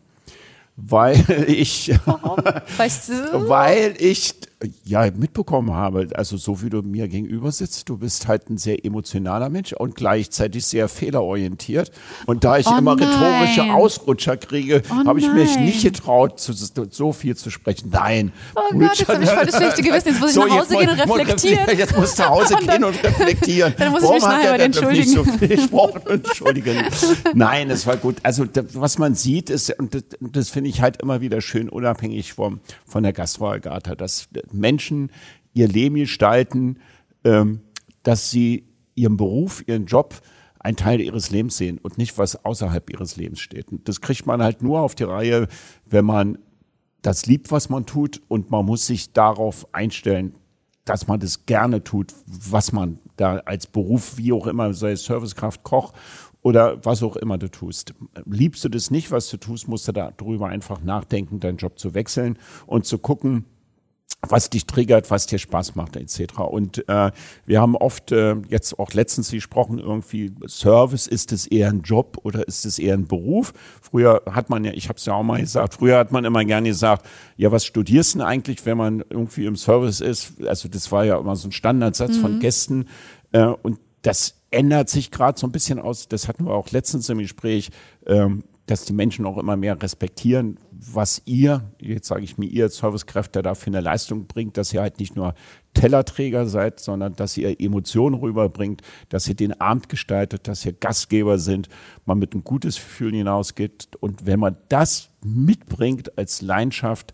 weil ich, Weißt du? weil ich ja mitbekommen habe, also so wie du mir gegenüber sitzt, du bist halt ein sehr emotionaler Mensch und gleichzeitig sehr fehlerorientiert. Und da ich Oh immer nein. rhetorische Ausrutscher kriege, Oh habe ich mich nicht getraut, zu, so viel zu sprechen. Nein. Oh Gott, jetzt habe ich voll das schlechte Gewissen. Jetzt muss ich So, nach Hause gehen und muss- muss reflektieren. Jetzt musst du nach Hause gehen und reflektieren. Dann muss ich mich Warum hat nachher der bei denn nicht so entschuldigen. viel gesprochen? Entschuldigen. Nein, es war gut. Also was man sieht, ist, und das, das finde ich halt immer wieder schön, unabhängig vom, von der Gastroalgata, dass Menschen ihr Leben gestalten, ähm, dass sie ihren Beruf, ihren Job ein Teil ihres Lebens sehen und nicht was außerhalb ihres Lebens steht. Und das kriegt man halt nur auf die Reihe, wenn man das liebt, was man tut und man muss sich darauf einstellen, dass man das gerne tut, was man da als Beruf, wie auch immer, sei es Servicekraft, Koch oder was auch immer du tust. Liebst du das nicht, was du tust, musst du darüber einfach nachdenken, deinen Job zu wechseln und zu gucken, was dich triggert, was dir Spaß macht, etc. Und äh, wir haben oft äh, jetzt auch letztens gesprochen, irgendwie Service, ist es eher ein Job oder ist es eher ein Beruf? Früher hat man ja, ich habe es ja auch mal gesagt, früher hat man immer gerne gesagt, ja, was studierst du denn eigentlich, wenn man irgendwie im Service ist? Also das war ja immer so ein Standardsatz von Gästen äh, und das ändert sich gerade so ein bisschen aus. Das hatten wir auch letztens im Gespräch. Ähm, dass die Menschen auch immer mehr respektieren, was ihr, jetzt sage ich mir, ihr Servicekräfte da für eine Leistung bringt, dass ihr halt nicht nur Tellerträger seid, sondern dass ihr Emotionen rüberbringt, dass ihr den Abend gestaltet, dass ihr Gastgeber sind, man mit ein gutes Gefühl hinausgeht. Und wenn man das mitbringt als Leidenschaft,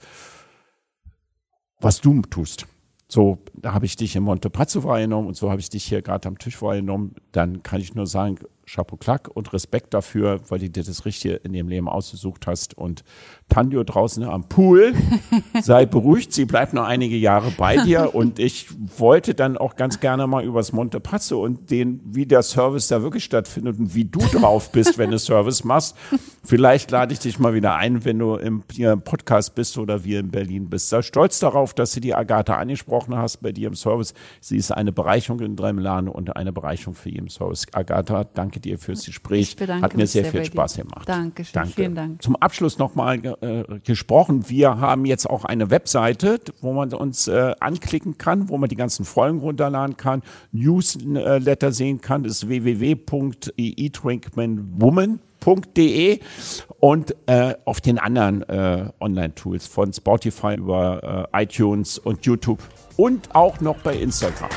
was du tust, so da habe ich dich in Montepazzo wahrgenommen und so habe ich dich hier gerade am Tisch wahrgenommen, dann kann ich nur sagen, Chapeau Klack und Respekt dafür, weil du dir das Richtige in dem Leben ausgesucht hast. Und Tandio draußen am Pool, sei beruhigt, sie bleibt noch einige Jahre bei dir. Und ich wollte dann auch ganz gerne mal übers Montepazzo und den, wie der Service da wirklich stattfindet und wie du drauf bist, wenn du Service machst. Vielleicht lade ich dich mal wieder ein, wenn du im, im Podcast bist oder wir in Berlin bist. Sei stolz darauf, dass du die Agatha angesprochen hast bei dir im Service. Sie ist eine Bereicherung in drei Milan und eine Bereicherung für jeden Service. Agatha, danke dir fürs Gespräch. Ich bedanke Hat mir sehr sehr viel dir. Spaß gemacht. Dankeschön, Danke. vielen Dank. Zum Abschluss nochmal äh, gesprochen. Wir haben jetzt auch eine Webseite, wo man uns äh, anklicken kann, wo man die ganzen Folgen runterladen kann, Newsletter sehen kann. Das ist www.eatrinkmanwoman.de und äh, auf den anderen äh, Online-Tools von Spotify über äh, iTunes und YouTube und auch noch bei Instagram.